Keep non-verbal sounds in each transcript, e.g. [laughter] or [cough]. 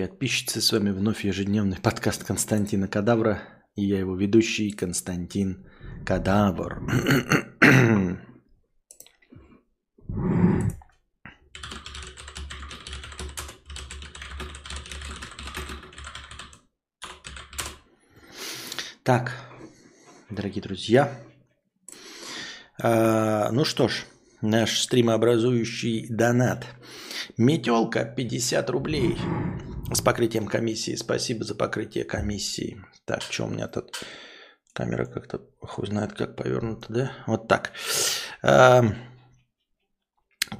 подписчицы, с вами вновь ежедневный подкаст Константина Кадавра. И я его ведущий Константин Кадавр. [clears throat] Так, дорогие друзья. А, ну что ж, наш стримообразующий донат. Метелка 50 рублей с покрытием комиссии. Спасибо за покрытие комиссии. Так, что у меня тут? Камера как-то хуй знает как повернута, да? Вот так. А,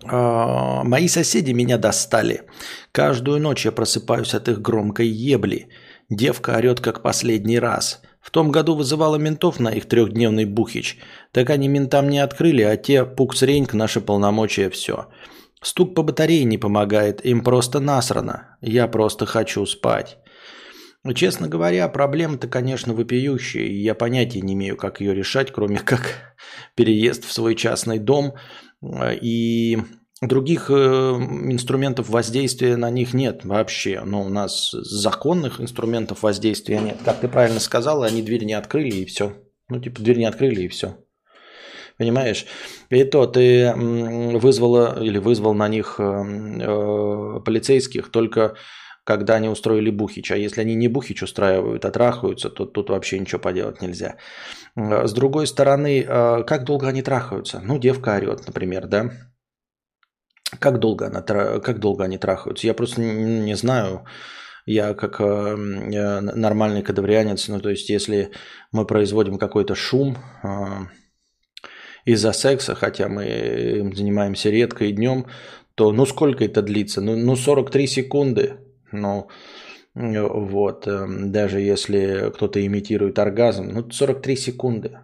а, мои соседи меня достали. Каждую ночь я просыпаюсь от их громкой ебли. Девка орет как последний раз. В том году вызывала ментов на их трехдневный бухич. Так они ментам не открыли, а те пукс-реньк, наши полномочия, все. Стук по батарее не помогает, им просто насрано. Я просто хочу спать. Честно говоря, проблема-то, конечно, вопиющая, и я понятия не имею, как ее решать, кроме [laughs] как переезд в свой частный дом. И других э, инструментов воздействия на них нет вообще. Но у нас законных инструментов воздействия нет. Как ты правильно сказала, они дверь не открыли и все. Ну, типа, дверь не открыли и все. Понимаешь? И то ты вызвала или вызвал на них э, э, полицейских только когда они устроили бухич. А если они не бухич устраивают, а трахаются, то тут вообще ничего поделать нельзя. Э, с другой стороны, как долго они трахаются? Ну, девка орет, например, да? Как долго, она, как долго они трахаются? Я просто не, знаю. Я как нормальный кадаврианец, ну то есть если мы производим какой-то шум, из-за секса, хотя мы им занимаемся редко и днем, то ну сколько это длится? Ну, ну 43 секунды. Ну, вот, эм, даже если кто-то имитирует оргазм, ну 43 секунды.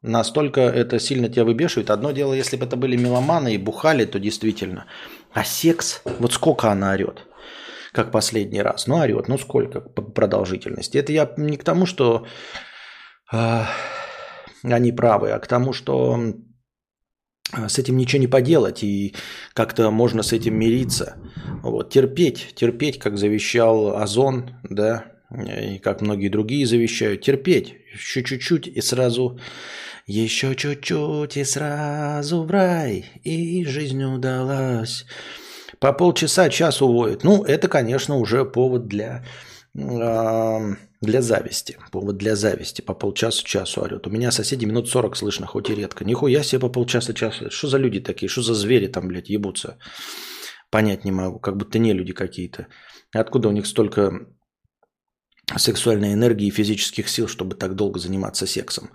Настолько это сильно тебя выбешивает. Одно дело, если бы это были меломаны и бухали, то действительно. А секс, вот сколько она орет? Как последний раз. Ну, орет, ну сколько по продолжительности? Это я не к тому, что э, они правы, а к тому, что с этим ничего не поделать, и как-то можно с этим мириться. Вот, терпеть, терпеть, как завещал Озон, да, и как многие другие завещают, терпеть, еще чуть-чуть и сразу, еще чуть-чуть и сразу в рай, и жизнь удалась. По полчаса, час уводит. Ну, это, конечно, уже повод для для зависти. Повод для зависти. По полчаса часу орет. У меня соседи минут 40 слышно, хоть и редко. Нихуя себе по полчаса часу. Что за люди такие? Что за звери там, блядь, ебутся? Понять не могу. Как будто не люди какие-то. Откуда у них столько сексуальной энергии и физических сил, чтобы так долго заниматься сексом?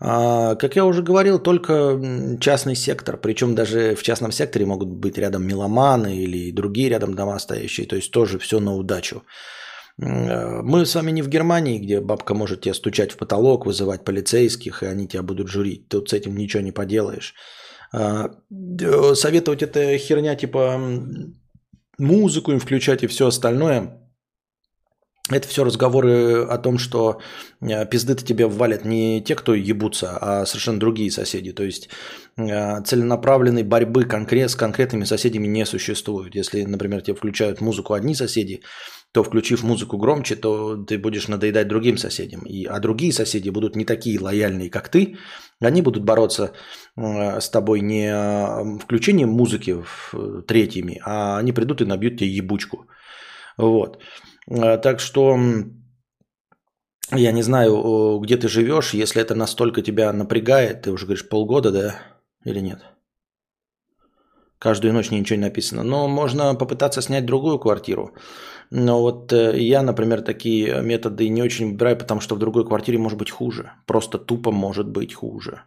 А, как я уже говорил, только частный сектор. Причем даже в частном секторе могут быть рядом меломаны или другие рядом дома стоящие. То есть тоже все на удачу. Э, мы с вами не в Германии, где бабка может тебя стучать в потолок, вызывать полицейских, и они тебя будут журить. Тут с этим ничего не поделаешь. А, советовать это херня типа музыку им включать и все остальное. Это все разговоры о том, что э, пизды-то тебе ввалят не те, кто ебутся, а совершенно другие соседи. То есть э, целенаправленной борьбы конкрет, с конкретными соседями не существует. Если, например, тебе включают музыку одни соседи, то включив музыку громче, то ты будешь надоедать другим соседям. И, а другие соседи будут не такие лояльные, как ты. Они будут бороться э, с тобой не э, включением музыки в, э, третьими, а они придут и набьют тебе ебучку. Вот. Так что я не знаю, где ты живешь, если это настолько тебя напрягает, ты уже говоришь полгода, да, или нет? Каждую ночь ничего не написано. Но можно попытаться снять другую квартиру. Но вот э, я, например, такие методы не очень выбираю, потому что в другой квартире может быть хуже. Просто тупо может быть хуже.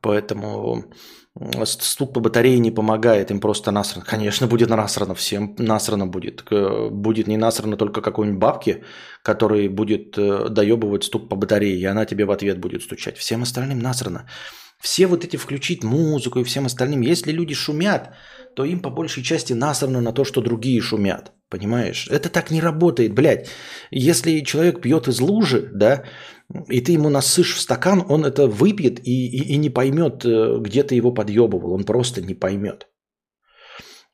Поэтому стук по батарее не помогает, им просто насрано. Конечно, будет насрано, всем насрано будет. Будет не насрано только какой-нибудь бабке, который будет э, доебывать стук по батарее, и она тебе в ответ будет стучать. Всем остальным насрано все вот эти включить музыку и всем остальным, если люди шумят, то им по большей части насрано на то, что другие шумят. Понимаешь? Это так не работает, блядь. Если человек пьет из лужи, да, и ты ему насышь в стакан, он это выпьет и, и, и не поймет, э, где ты его подъебывал. Он просто не поймет.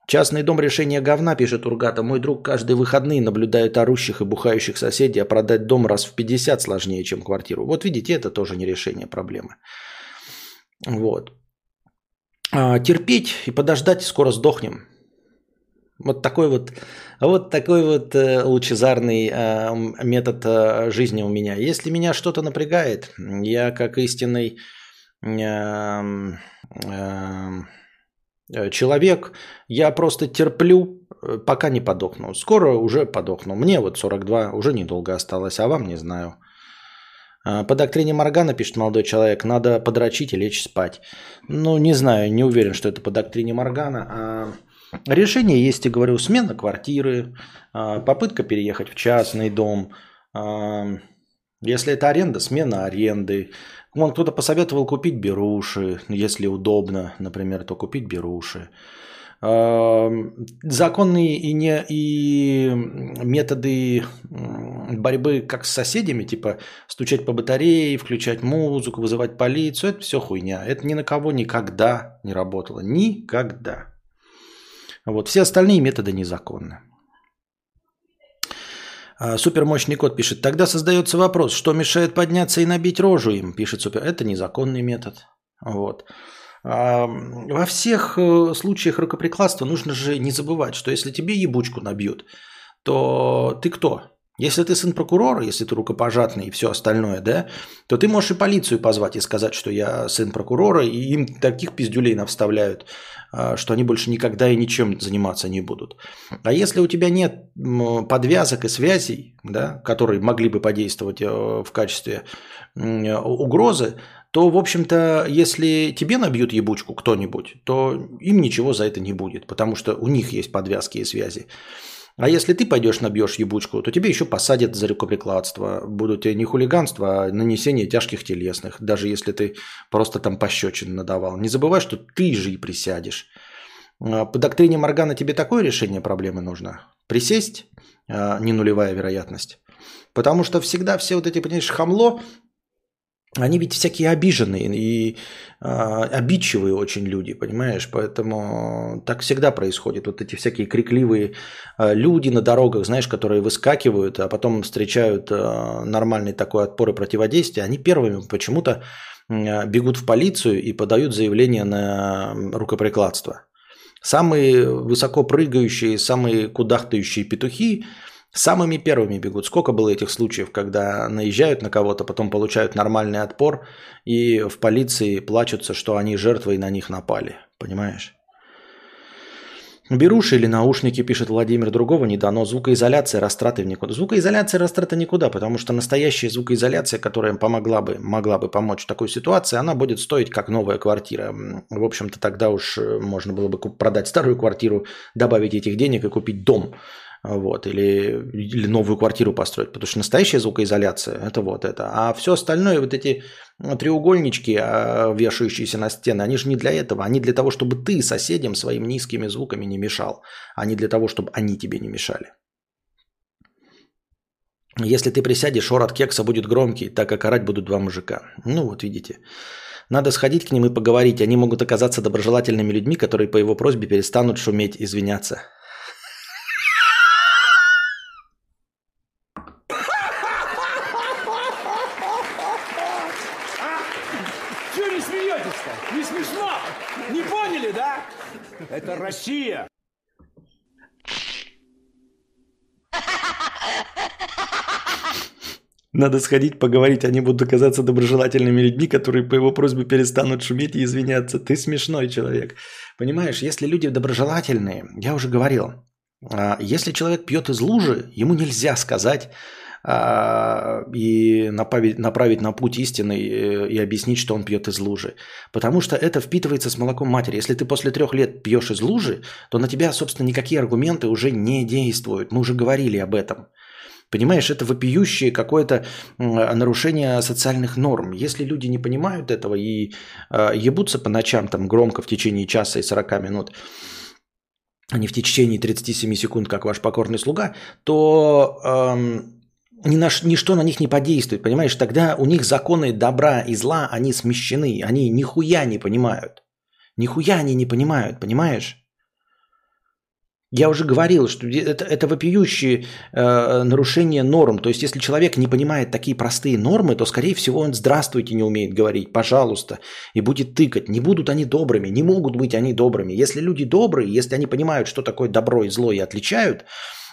Частный дом решения говна, пишет Ургата. Мой друг каждые выходные наблюдает орущих и бухающих соседей, а продать дом раз в 50 сложнее, чем квартиру. Вот видите, это тоже не решение проблемы. Вот. А, терпеть и подождать, скоро сдохнем. Вот такой вот, вот такой вот э, лучезарный э, метод э, жизни у меня. Если меня что-то напрягает, я как истинный э, э, Э, человек, я просто терплю, пока не подохну. Скоро уже подохну. Мне вот 42, уже недолго осталось, а вам не знаю. А, по доктрине Моргана, пишет молодой человек, надо подрочить и лечь спать. Ну, не знаю, не уверен, что это по доктрине Моргана. А решение есть, и говорю, смена квартиры, а, попытка переехать в частный дом. Если это аренда, смена аренды. Вон кто-то посоветовал купить беруши, если удобно, например, то купить беруши. Законные и, не, и методы борьбы как с соседями, типа стучать по батарее, включать музыку, вызывать полицию, это все хуйня. Это ни на кого никогда не работало. Никогда. Вот. Все остальные методы незаконны. А, супермощный код пишет. Тогда создается вопрос, что мешает подняться и набить рожу им, пишет супер. Это незаконный метод. Вот. Во всех э, случаях рукоприкладства нужно же не забывать, что если тебе ебучку набьют, то ты кто? Если ты сын прокурора, если ты рукопожатный и все остальное, да, то ты можешь и полицию позвать и сказать, что я сын прокурора, и им таких пиздюлей навставляют, а, что они больше никогда и ничем заниматься не будут. А если у тебя нет подвязок и связей, да, которые могли бы подействовать э, в качестве угрозы, то, в общем-то, если тебе набьют ебучку кто-нибудь, то им ничего за это не будет, потому что у них есть подвязки и связи. А если ты пойдешь набьешь ебучку, то тебе еще посадят за рукоприкладство. Будут тебе не хулиганство, а нанесение тяжких телесных, даже если ты просто там пощечин надавал. Не забывай, что ты же и присядешь. А, по доктрине Моргана тебе такое решение проблемы нужно? Присесть? А, не нулевая вероятность. Потому что всегда все вот эти, понимаешь, хамло, они ведь всякие обиженные и э, обидчивые очень люди, понимаешь? Поэтому так всегда происходит. Вот эти всякие крикливые э, люди на дорогах, знаешь, которые выскакивают, а потом встречают э, нормальный такой отпор и противодействие, они первыми почему-то э, бегут в полицию и подают заявление на рукоприкладство. Самые высоко прыгающие, самые кудахтающие петухи – Самыми первыми бегут. Сколько было этих случаев, когда наезжают на кого-то, потом получают нормальный отпор и в полиции плачутся, что они жертвы и на них напали. Понимаешь? Беруши или наушники, пишет Владимир, другого не дано. Звукоизоляция, растраты в никуда. Звукоизоляция, растраты никуда, потому что настоящая звукоизоляция, которая помогла бы, могла бы помочь в такой ситуации, она будет стоить как новая квартира. В общем-то, тогда уж э, можно было бы продать старую квартиру, добавить этих денег и купить дом вот, или, или новую квартиру построить, потому что настоящая звукоизоляция – это вот это. А все остальное, вот эти ну, треугольнички, а, вешающиеся на стены, они же не для этого, они для того, чтобы ты соседям своими низкими звуками не мешал, а не для того, чтобы они тебе не мешали. Если ты присядешь, шор от кекса будет громкий, так как орать будут два мужика. Ну вот видите. Надо сходить к ним и поговорить. Они могут оказаться доброжелательными людьми, которые по его просьбе перестанут шуметь, извиняться. Россия! Надо сходить, поговорить, они будут оказаться доброжелательными людьми, которые по его просьбе перестанут шуметь и извиняться. Ты смешной человек. Понимаешь, если люди доброжелательные, я уже говорил, а, если человек пьет из лужи, ему нельзя сказать, а, и направить, направить на путь истины и объяснить, что он пьет из лужи. Потому что это впитывается с молоком матери. Если ты после трех лет пьешь из лужи, то на тебя, собственно, никакие аргументы уже не действуют. Мы уже говорили об этом. Понимаешь, это вопиющее какое-то нарушение социальных норм. Если люди не понимают этого и э, ебутся по ночам там громко в течение часа и 40 минут, а не в течение 37 секунд, как ваш покорный слуга, то эм, ни на, ничто на них не подействует, понимаешь? Тогда у них законы добра и зла, они смещены, они нихуя не понимают. Нихуя они не понимают, понимаешь? Я уже говорил, что это, это вопиющее э, нарушение норм. То есть, если человек не понимает такие простые нормы, то, скорее всего, он «здравствуйте» не умеет говорить, пожалуйста, и будет тыкать. Не будут они добрыми, не могут быть они добрыми. Если люди добрые, если они понимают, что такое добро и зло и отличают,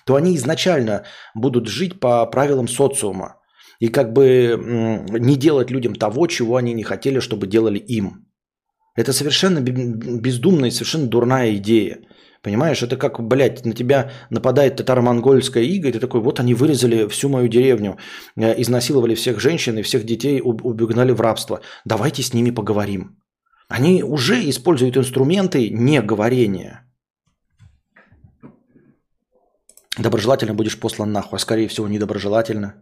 то они изначально будут жить по правилам социума. И как бы не делать людям того, чего они не хотели, чтобы делали им. Это совершенно бездумная и совершенно дурная идея. Понимаешь, это как, блядь, на тебя нападает татаро-монгольская ига, и ты такой, вот они вырезали всю мою деревню, э, изнасиловали всех женщин и всех детей, убегнали в рабство. Давайте с ними поговорим. Они уже используют инструменты неговорения. Доброжелательно будешь послан нахуй, а скорее всего недоброжелательно.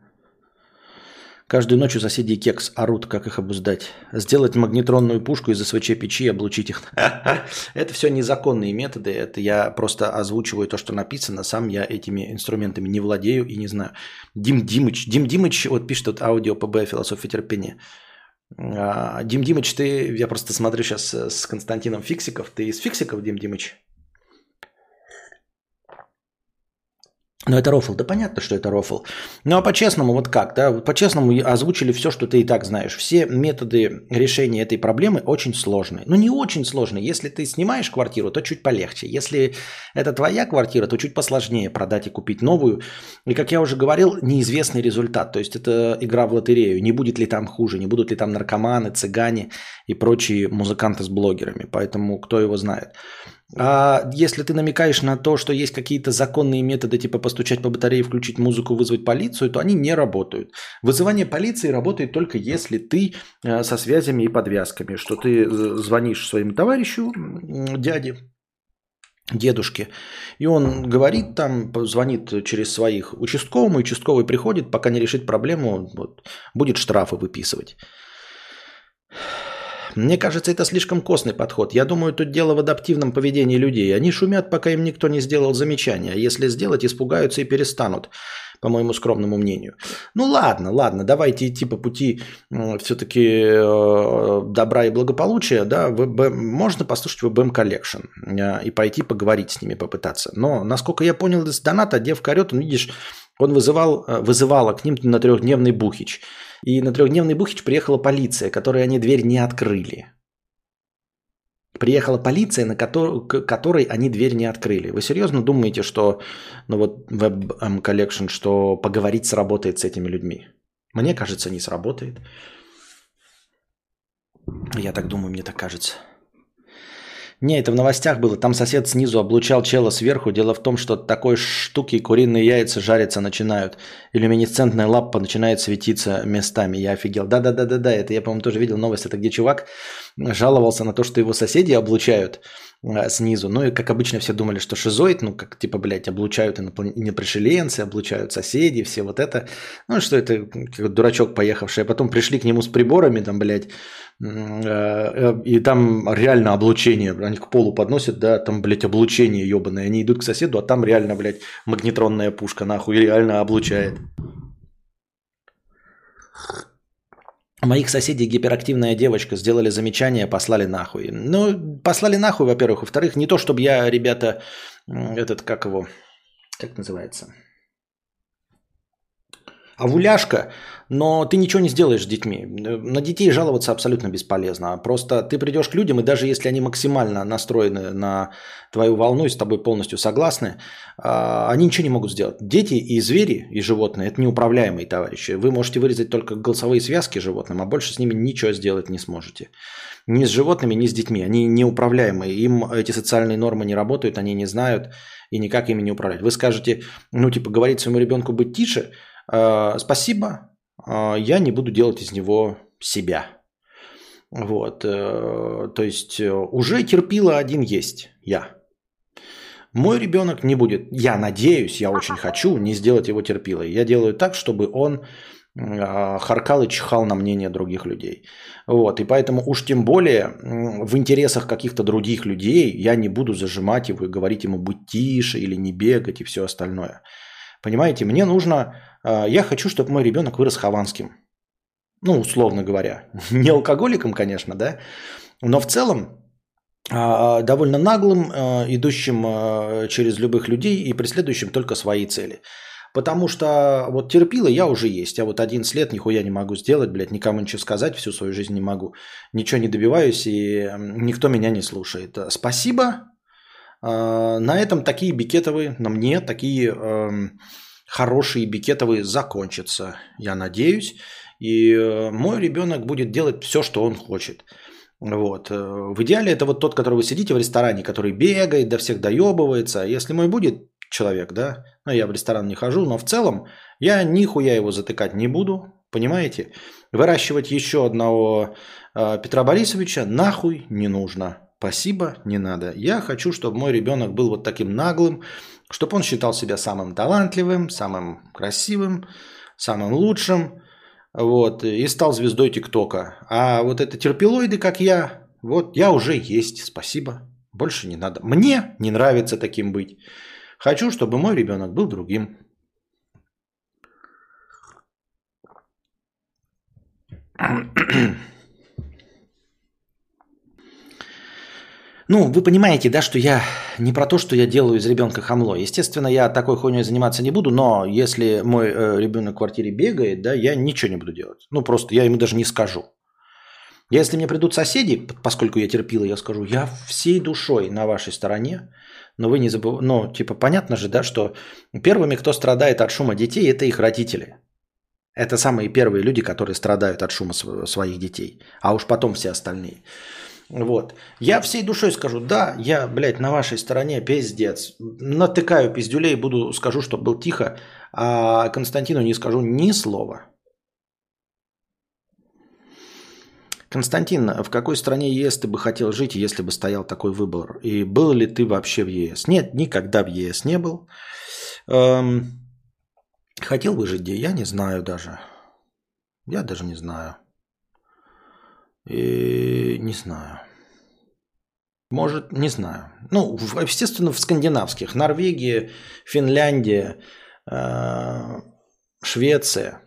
Каждую ночь у соседей кекс орут, как их обуздать. Сделать магнетронную пушку из СВЧ печи и облучить их. [laughs] Это все незаконные методы. Это я просто озвучиваю то, что написано. Сам я этими инструментами не владею и не знаю. Дим Димыч. Дим Димыч, вот пишет тут аудио ПБ «Философия терпения». А, Дим Димыч, ты, я просто смотрю сейчас с Константином Фиксиков. Ты из Фиксиков, Дим Димыч? Ну, это рофл. Да понятно, что это рофл. Ну, а по-честному, вот как, да? По-честному озвучили все, что ты и так знаешь. Все методы решения этой проблемы очень сложные. Ну, не очень сложные. Если ты снимаешь квартиру, то чуть полегче. Если это твоя квартира, то чуть посложнее продать и купить новую. И, как я уже говорил, неизвестный результат. То есть, это игра в лотерею. Не будет ли там хуже, не будут ли там наркоманы, цыгане и прочие музыканты с блогерами. Поэтому, кто его знает. А если ты намекаешь на то, что есть какие-то законные методы, типа постучать по батарее, включить музыку, вызвать полицию, то они не работают. Вызывание полиции работает только если ты э, со связями и подвязками, что ты звонишь своему товарищу, дяде, дедушке, и он говорит там, звонит через своих участковым, участковый приходит, пока не решит проблему, вот, будет штрафы выписывать. Мне кажется, это слишком костный подход. Я думаю, тут дело в адаптивном поведении людей. Они шумят, пока им никто не сделал замечания. Если сделать, испугаются и перестанут, по моему скромному мнению. Ну ладно, ладно, давайте идти по пути все-таки э, добра и благополучия. Да, ВБ, можно послушать VBM Collection э, и пойти поговорить с ними, попытаться. Но, насколько я понял из доната, девка орет, он, видишь, он вызывал, э, вызывала к ним на трехдневный бухич. И на трехдневный Бухич приехала полиция, которой они дверь не открыли. Приехала полиция, на которой, которой они дверь не открыли. Вы серьезно думаете, что ну вот Web Collection, что поговорить сработает с этими людьми? Мне кажется, не сработает. Я так думаю, мне так кажется. Не, это в новостях было. Там сосед снизу облучал чела сверху. Дело в том, что такой штуки куриные яйца жариться начинают. Люминесцентная лапа начинает светиться местами. Я офигел. Да-да-да-да-да. Это я, по-моему, тоже видел новость. Это где чувак жаловался на то, что его соседи облучают а, снизу. Ну и, как обычно, все думали, что шизоид, ну, как, типа, блядь, облучают инопришеленцы, облучают соседи, все вот это. Ну, что это, как дурачок поехавший. А потом пришли к нему с приборами, там, блядь, Э, и там реально облучение. Они к полу подносят, да, там, блядь, облучение ебаное. Они идут к соседу, а там реально, блядь, магнетронная пушка нахуй реально облучает. Моих соседей гиперактивная девочка сделали замечание, послали нахуй. Ну, послали нахуй, во-первых. Во-вторых, не то, чтобы я, ребята, этот, как его, как называется, овуляшка, но ты ничего не сделаешь с детьми. На детей жаловаться абсолютно бесполезно. Просто ты придешь к людям, и даже если они максимально настроены на твою волну и с тобой полностью согласны, а, они ничего не могут сделать. Дети и звери, и животные – это неуправляемые товарищи. Вы можете вырезать только голосовые связки животным, а больше с ними ничего сделать не сможете. Ни с животными, ни с детьми. Они неуправляемые. Им эти социальные нормы не работают, они не знают и никак ими не управлять. Вы скажете, ну типа говорить своему ребенку быть тише – Э, спасибо, я не буду делать из него себя. Вот, э, то есть уже терпила один есть я. Мой ребенок не будет, я надеюсь, я очень хочу не сделать его терпилой. Я делаю так, чтобы он харкал и чихал на мнение других людей. Вот, и поэтому уж тем более в интересах каких-то других людей я не буду зажимать его и говорить ему быть тише или не бегать и все остальное. Понимаете, мне нужно а, я хочу, чтобы мой ребенок вырос хованским. Ну, условно говоря. [laughs] Не алкоголиком, конечно, да. Но в целом а, довольно наглым, а, идущим а, через любых людей и преследующим только свои цели. Потому что вот терпила я уже есть, а вот 11 лет нихуя не могу сделать, блядь, никому ничего сказать, всю свою жизнь не могу, ничего не добиваюсь, и никто меня не слушает. Спасибо. На этом такие бикетовые, на мне такие хорошие бикетовые закончатся, я надеюсь. И э, мой ребенок будет делать все, что он хочет. Вот. Э, в идеале это вот тот, который вы сидите в ресторане, который бегает, до всех доебывается. Если мой будет человек, да, ну я в ресторан не хожу, но в целом я нихуя его затыкать не буду, понимаете? Выращивать еще одного э, Петра Борисовича нахуй не нужно. Спасибо, не надо. Я хочу, чтобы мой ребенок был вот таким наглым, чтобы он считал себя самым талантливым, самым красивым, самым лучшим, вот, и стал звездой ТикТока. А вот это терпилоиды, как я, вот я уже есть, спасибо. Больше не надо. Мне не нравится таким быть. Хочу, чтобы мой ребенок был другим. [clears throat] Ну, вы понимаете, да, что я не про то, что я делаю из ребенка хамло. Естественно, я такой хуйней заниматься не буду, но если мой э, ребенок в квартире бегает, да, я ничего не буду делать. Ну, просто я ему даже не скажу. Если мне придут соседи, поскольку я терпила, я скажу, я всей душой на вашей стороне, но вы не забывайте, ну, типа, понятно же, да, что первыми, кто страдает от шума детей, это их родители. Это самые первые люди, которые страдают от шума своих детей, а уж потом все остальные. Вот. Я всей душой скажу, да, я, блядь, на вашей стороне пиздец. Натыкаю пиздюлей, буду, скажу, чтобы был тихо, а Константину не скажу ни слова. Константин, в какой стране ЕС ты бы хотел жить, если бы стоял такой выбор? И был ли ты вообще в ЕС? Нет, никогда в ЕС не был. Эм, хотел бы жить где? Я не знаю даже. Я даже не знаю. И не знаю. Может, не знаю. Ну, естественно, в скандинавских. Норвегия, Финляндия, э, Швеция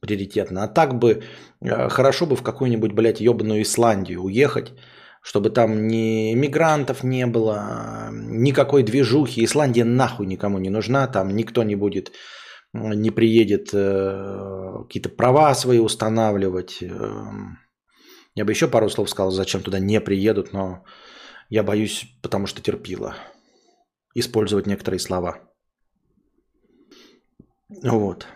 приоритетно. А так бы э, хорошо бы в какую-нибудь, блядь, ебаную Исландию уехать, чтобы там ни мигрантов не было, никакой движухи. Исландия нахуй никому не нужна, там никто не будет, не приедет э, какие-то права свои устанавливать. Я бы еще пару слов сказал, зачем туда не приедут, но я боюсь, потому что терпила использовать некоторые слова. Вот.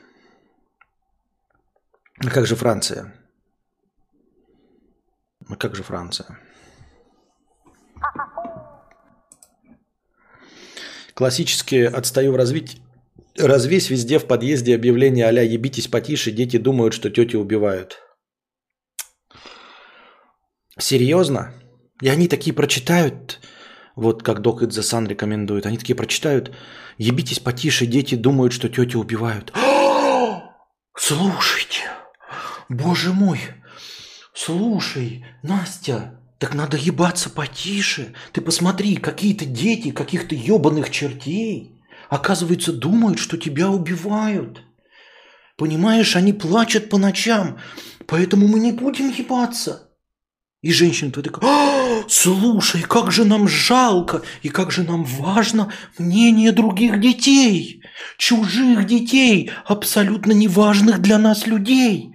А как же Франция? А как же Франция? Классические «отстаю в развитии». Развесь везде в подъезде объявление а-ля «ебитесь потише, дети думают, что тети убивают». Серьезно? И они такие прочитают, вот как Док the Sun рекомендует, они такие прочитают, ебитесь потише, дети думают, что тети убивают. [gasps] Слушайте, боже мой, слушай, Настя, так надо ебаться потише. Ты посмотри, какие-то дети каких-то ебаных чертей, оказывается, думают, что тебя убивают. Понимаешь, они плачут по ночам, поэтому мы не будем ебаться. И женщина то такая, «А, слушай, как же нам жалко и как же нам важно мнение других детей, чужих детей, абсолютно неважных для нас людей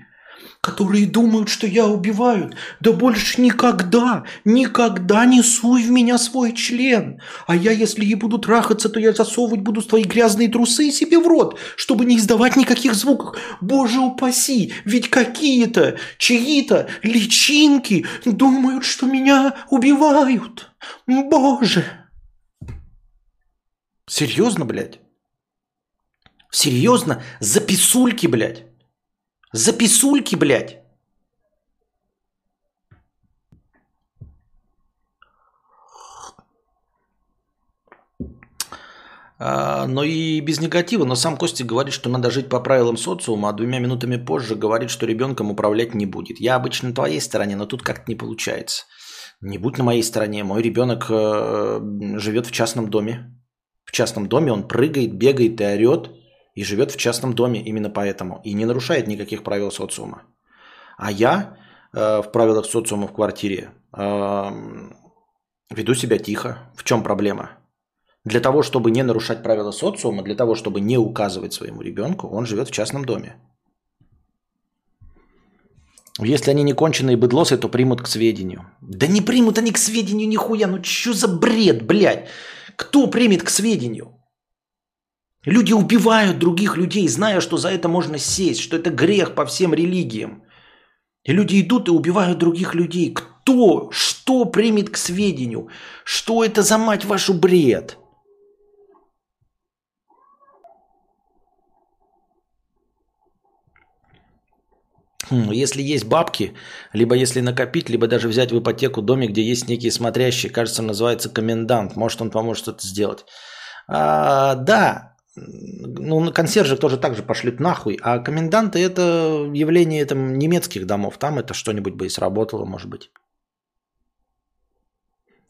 которые думают, что я убивают. Да больше никогда, никогда не суй в меня свой член. А я, если и буду трахаться, то я засовывать буду свои грязные трусы себе в рот, чтобы не издавать никаких звуков. Боже упаси, ведь какие-то, чьи-то личинки думают, что меня убивают. Боже. Серьезно, блядь? Серьезно? За писульки, блядь? За писульки, блядь. А, но и без негатива. Но сам Костя говорит, что надо жить по правилам социума, а двумя минутами позже говорит, что ребенком управлять не будет. Я обычно на твоей стороне, но тут как-то не получается. Не будь на моей стороне. Мой ребенок э, живет в частном доме. В частном доме он прыгает, бегает и орет и живет в частном доме именно поэтому, и не нарушает никаких правил социума. А я э, в правилах социума в квартире э, Веду себя тихо. В чем проблема? Для того, чтобы не нарушать правила социума, для того, чтобы не указывать своему ребенку, он живет в частном доме. Если они не конченые быдлосы, то примут к сведению. Да не примут они к сведению нихуя. Ну что за бред, блядь? Кто примет к сведению? Люди убивают других людей, зная, что за это можно сесть, что это грех по всем религиям. И люди идут и убивают других людей. Кто, что примет к сведению? Что это за мать вашу бред? Хм, если есть бабки, либо если накопить, либо даже взять в ипотеку домик, где есть некие смотрящие, кажется, называется комендант, может он поможет это сделать. А, да, ну, консьержи тоже так же пошлют нахуй, а коменданты это явление там, немецких домов, там это что-нибудь бы и сработало, может быть.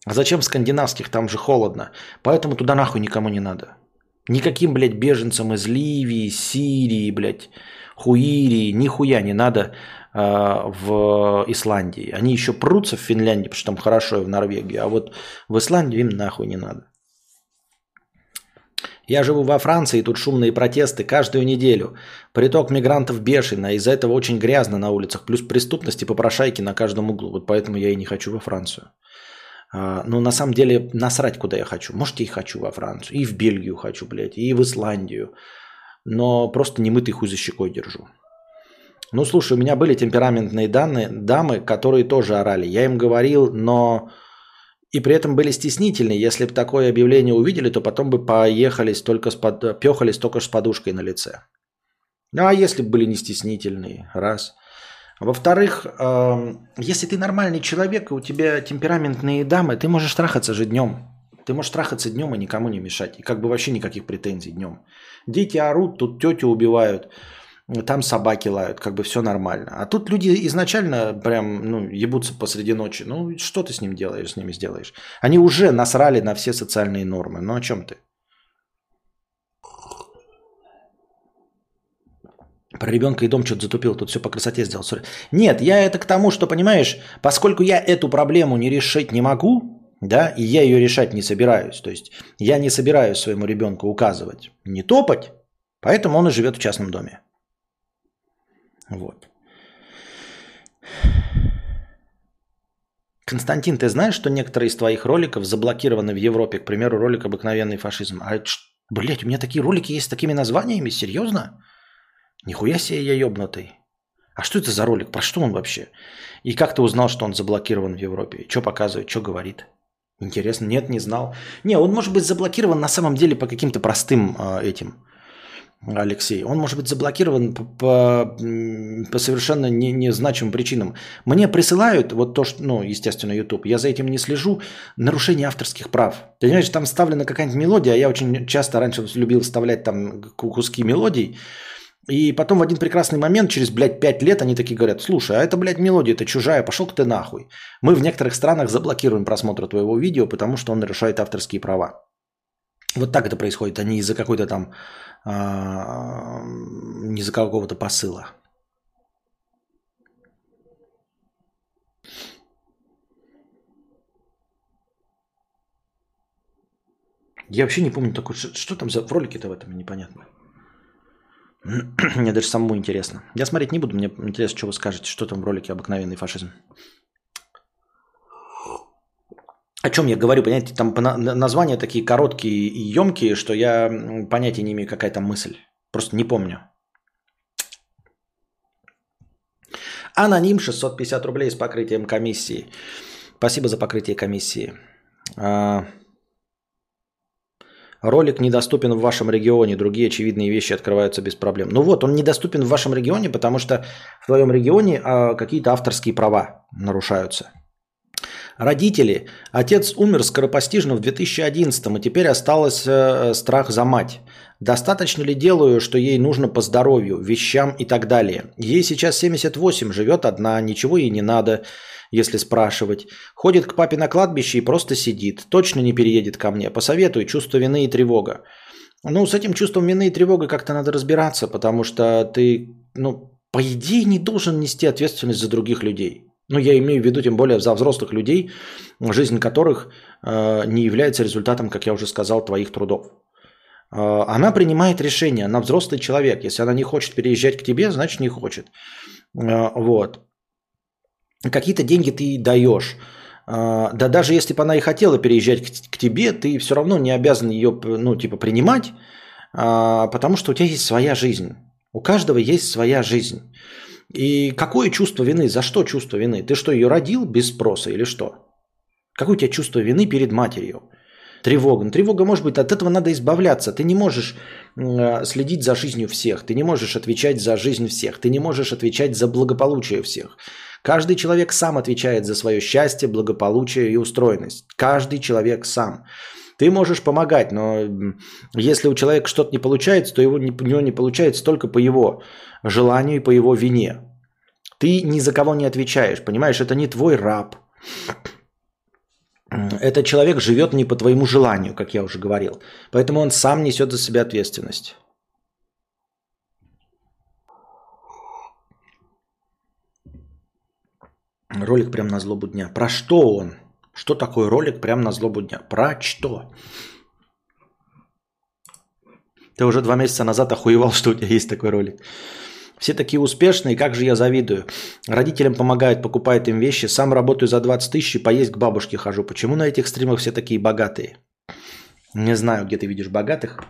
А зачем скандинавских, там же холодно, поэтому туда нахуй никому не надо. Никаким, блядь, беженцам из Ливии, Сирии, блядь, Хуирии, нихуя не надо э, в Исландии. Они еще прутся в Финляндии, потому что там хорошо и в Норвегии, а вот в Исландию им нахуй не надо. Я живу во Франции, тут шумные протесты каждую неделю. Приток мигрантов бешеный, а из-за этого очень грязно на улицах. Плюс преступности попрошайки на каждом углу. Вот поэтому я и не хочу во Францию. А, ну, на самом деле, насрать, куда я хочу. Может, и хочу во Францию, и в Бельгию хочу, блядь, и в Исландию но просто немытый хуй за щекой держу. Ну, слушай, у меня были темпераментные данные, дамы, которые тоже орали. Я им говорил, но и при этом были стеснительные. Если бы такое объявление увидели, то потом бы поехались только с под... пехались только с подушкой на лице. Ну, а если бы были не стеснительные, раз. Во-вторых, э, если ты нормальный человек, и у тебя темпераментные дамы, ты можешь трахаться же днем. Ты можешь трахаться днем и никому не мешать. И как бы вообще никаких претензий днем. Дети орут, тут тетю убивают, там собаки лают, как бы все нормально. А тут люди изначально прям, ну, ебутся посреди ночи. Ну, что ты с ним делаешь, с ними сделаешь? Они уже насрали на все социальные нормы. Ну, о чем ты? Про ребенка и дом что-то затупил, тут все по красоте сделал. Нет, я это к тому, что, понимаешь, поскольку я эту проблему не решить не могу, да, и я ее решать не собираюсь. То есть я не собираюсь своему ребенку указывать, не топать, поэтому он и живет в частном доме. Вот. Константин, ты знаешь, что некоторые из твоих роликов заблокированы в Европе? К примеру, ролик «Обыкновенный фашизм». А, блядь, у меня такие ролики есть с такими названиями? Серьезно? Нихуя себе я ебнутый. А что это за ролик? Про что он вообще? И как ты узнал, что он заблокирован в Европе? Что показывает, что говорит? Интересно, нет, не знал. Не, он может быть заблокирован на самом деле по каким-то простым э, этим, Алексей. Он может быть заблокирован по, по, по совершенно не, незначимым причинам. Мне присылают, вот то, что, ну, естественно, YouTube, я за этим не слежу, нарушение авторских прав. Ты понимаешь, там вставлена какая-нибудь мелодия, а я очень часто раньше любил вставлять там куски мелодий, и потом в один прекрасный момент, через, блядь, пять лет, они такие говорят, слушай, а это, блядь, мелодия, это чужая, пошел ты нахуй. Мы в некоторых странах заблокируем просмотр твоего видео, потому что он нарушает авторские права. Вот так это происходит, а не из-за какой-то там, а, не из-за какого-то посыла. Я вообще не помню такой, что, что там за в ролике-то в этом непонятно. [clears throat] Мне даже самому интересно. Я смотреть не буду, мне интересно, что вы скажете, что там в ролике «Обыкновенный фашизм». О чем я говорю, понимаете, там названия такие короткие и емкие, что я понятия не имею, какая там мысль. Просто не помню. Аноним 650 рублей с покрытием комиссии. Спасибо за покрытие комиссии. А, Ролик недоступен в вашем регионе, другие очевидные вещи открываются без проблем. Ну вот, он недоступен в вашем регионе, потому что в твоем регионе а, какие-то авторские права нарушаются. Родители. Отец умер скоропостижно в 2011 и теперь осталось э, страх за мать. Достаточно ли делаю, что ей нужно по здоровью, вещам и так далее? Ей сейчас 78, живет одна, ничего ей не надо если спрашивать. Ходит к папе на кладбище и просто сидит. Точно не переедет ко мне. Посоветуй, чувство вины и тревога. Ну, с этим чувством вины и тревогой как-то надо разбираться, потому что ты, ну, по идее, не должен нести ответственность за других людей. Ну, я имею в виду, тем более, за взрослых людей, жизнь которых э, не является результатом, как я уже сказал, твоих трудов. Э, она принимает решение, она взрослый человек. Если она не хочет переезжать к тебе, значит не хочет. Э, вот. Какие-то деньги ты даешь. Э, да даже если бы она и хотела переезжать к, к тебе, ты все равно не обязан ее, ну, типа, принимать, э, потому что у тебя есть своя жизнь. У каждого есть своя жизнь. И какое чувство вины? За что чувство вины? Ты что, ее родил без спроса или что? Какое у тебя чувство вины перед матерью? Тревога. Ну, тревога может быть, от этого надо избавляться. Ты не можешь э, следить за жизнью всех. Ты не можешь отвечать за жизнь всех. Ты не можешь отвечать за благополучие всех. Каждый человек сам отвечает за свое счастье, благополучие и устроенность. Каждый человек сам. Ты можешь помогать, но если у человека что-то не получается, то его, у него не получается только по его желанию и по его вине. Ты ни за кого не отвечаешь, понимаешь? Это не твой раб. [clears throat] Этот человек живет не по твоему желанию, как я уже говорил. Поэтому он сам несет за себя ответственность. Ролик прям на злобу дня. Про что он? Что такое ролик прям на злобу дня? Про что? Ты уже два месяца назад охуевал, что у тебя есть такой ролик. Все такие успешные, как же я завидую. Родителям помогают, покупают им вещи. Сам работаю за 20 тысяч и поесть к бабушке хожу. Почему на этих стримах все такие богатые? Не знаю, где ты видишь богатых.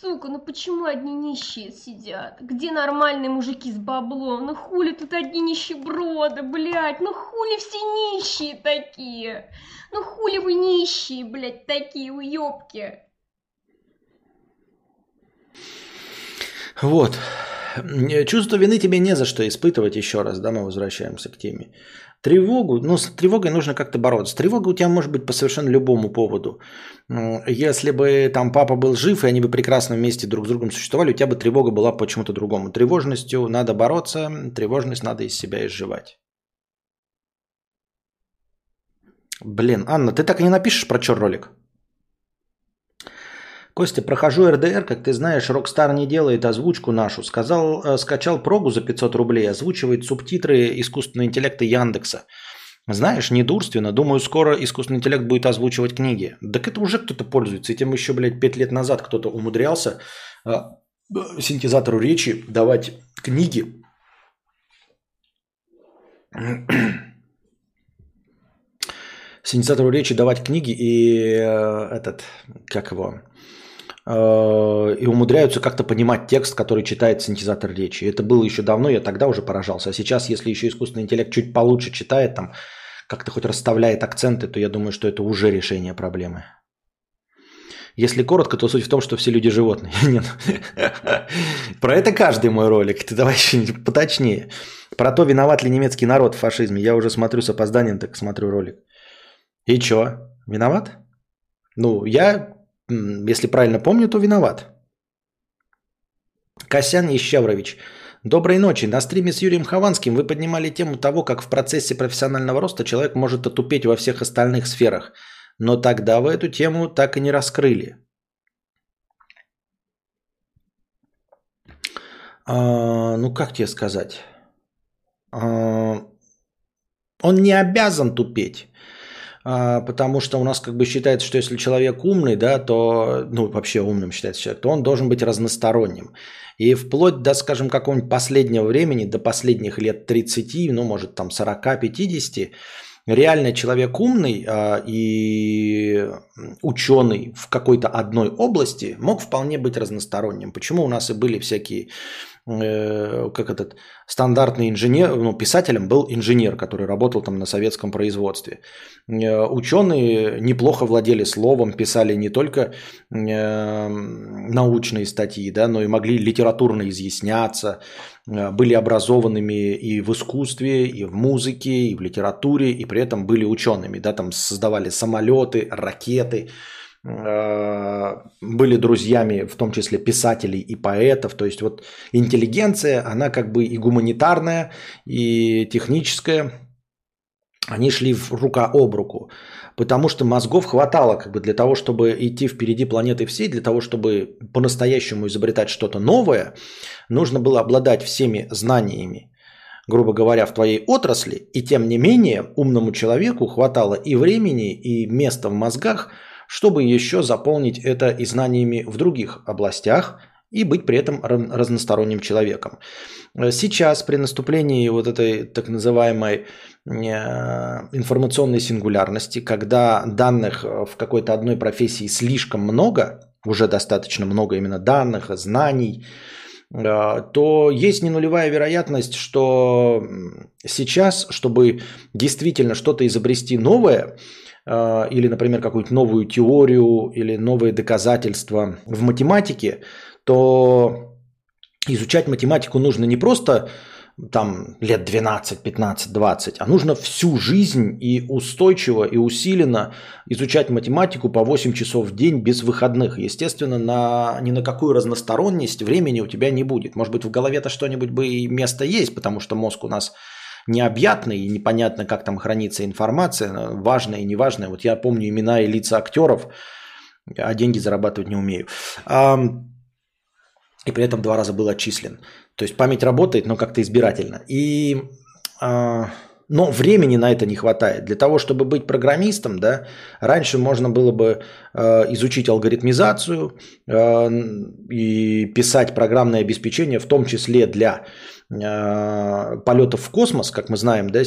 Сука, ну почему одни нищие сидят? Где нормальные мужики с баблом? Ну хули тут одни нищеброды, блядь? Ну хули все нищие такие? Ну хули вы нищие, блядь, такие уёбки? Вот. Чувство вины тебе не за что испытывать еще раз, да, мы возвращаемся к теме. Тревогу, ну, с тревогой нужно как-то бороться. Тревога у тебя может быть по совершенно любому поводу. Если бы там папа был жив, и они бы прекрасно вместе друг с другом существовали, у тебя бы тревога была по чему-то другому. С тревожностью надо бороться, тревожность надо из себя изживать. Блин, Анна, ты так и не напишешь про чер ролик? Костя, прохожу RDR, как ты знаешь, Rockstar не делает озвучку нашу. Сказал, э, скачал прогу за 500 рублей, озвучивает субтитры искусственного интеллекта Яндекса. Знаешь, недурственно. Думаю, скоро искусственный интеллект будет озвучивать книги. Так это уже кто-то пользуется. Этим еще, блядь, пять лет назад кто-то умудрялся э, синтезатору речи давать книги. синтезатору речи давать книги и э, этот, как его, и умудряются как-то понимать текст, который читает синтезатор речи. Это было еще давно, я тогда уже поражался. А сейчас, если еще искусственный интеллект чуть получше читает, там как-то хоть расставляет акценты, то я думаю, что это уже решение проблемы. Если коротко, то суть в том, что все люди животные. [laughs] Нет. Про это каждый мой ролик. Ты давай еще поточнее. Про то, виноват ли немецкий народ в фашизме. Я уже смотрю с опозданием, так смотрю ролик. И чё? Виноват? Ну, я если правильно помню, то виноват. Косян Ищаврович. Доброй ночи. На стриме с Юрием Хованским вы поднимали тему того, как в процессе профессионального роста человек может отупеть во всех остальных сферах. Но тогда вы эту тему так и не раскрыли. А, ну, как тебе сказать? А, он не обязан тупеть. А, потому что у нас как бы считается, что если человек умный, да, то, ну, вообще умным считается человек, то он должен быть разносторонним. И вплоть до, скажем, какого-нибудь последнего времени, до последних лет 30, ну, может, там 40-50, реально человек умный э, и ученый в какой-то одной области мог вполне быть разносторонним. Почему у нас и были всякие Э, как этот стандартный инженер, ну, писателем был инженер, который работал там на советском производстве. Э, ученые неплохо владели словом, писали не только э, научные статьи, да, но и могли литературно изъясняться, были образованными и в искусстве, и в музыке, и в литературе, и при этом были учеными, да, там создавали самолеты, ракеты, Э, были друзьями, в том числе писателей и поэтов. То есть вот интеллигенция, она как бы и гуманитарная, и техническая. Они шли в рука об руку. Потому что мозгов хватало как бы для того, чтобы идти впереди планеты всей, для того, чтобы по-настоящему изобретать что-то новое, нужно было обладать всеми знаниями грубо говоря, в твоей отрасли, и тем не менее умному человеку хватало и времени, и места в мозгах, чтобы еще заполнить это и знаниями в других областях и быть при этом разносторонним человеком. Сейчас при наступлении вот этой так называемой э, информационной сингулярности, когда данных в какой-то одной профессии слишком много, уже достаточно много именно данных, знаний, э, то есть не нулевая вероятность, что сейчас, чтобы действительно что-то изобрести новое, э, или, например, какую-то новую теорию или новые доказательства в математике, то изучать математику нужно не просто там лет 12, 15, 20, а нужно всю жизнь и устойчиво, и усиленно изучать математику по 8 часов в день без выходных. Естественно, на, ни на какую разносторонность времени у тебя не будет. Может быть, в голове-то что-нибудь бы и место есть, потому что мозг у нас необъятный, и непонятно, как там хранится информация, важная и неважная. Вот я помню имена и лица актеров, а деньги зарабатывать не умею и при этом два раза был отчислен. То есть память работает, но как-то избирательно. И, э, но времени на это не хватает. Для того, чтобы быть программистом, да, раньше можно было бы изучить алгоритмизацию э, и писать программное обеспечение, в том числе для Э, полетов в космос, как мы знаем, да,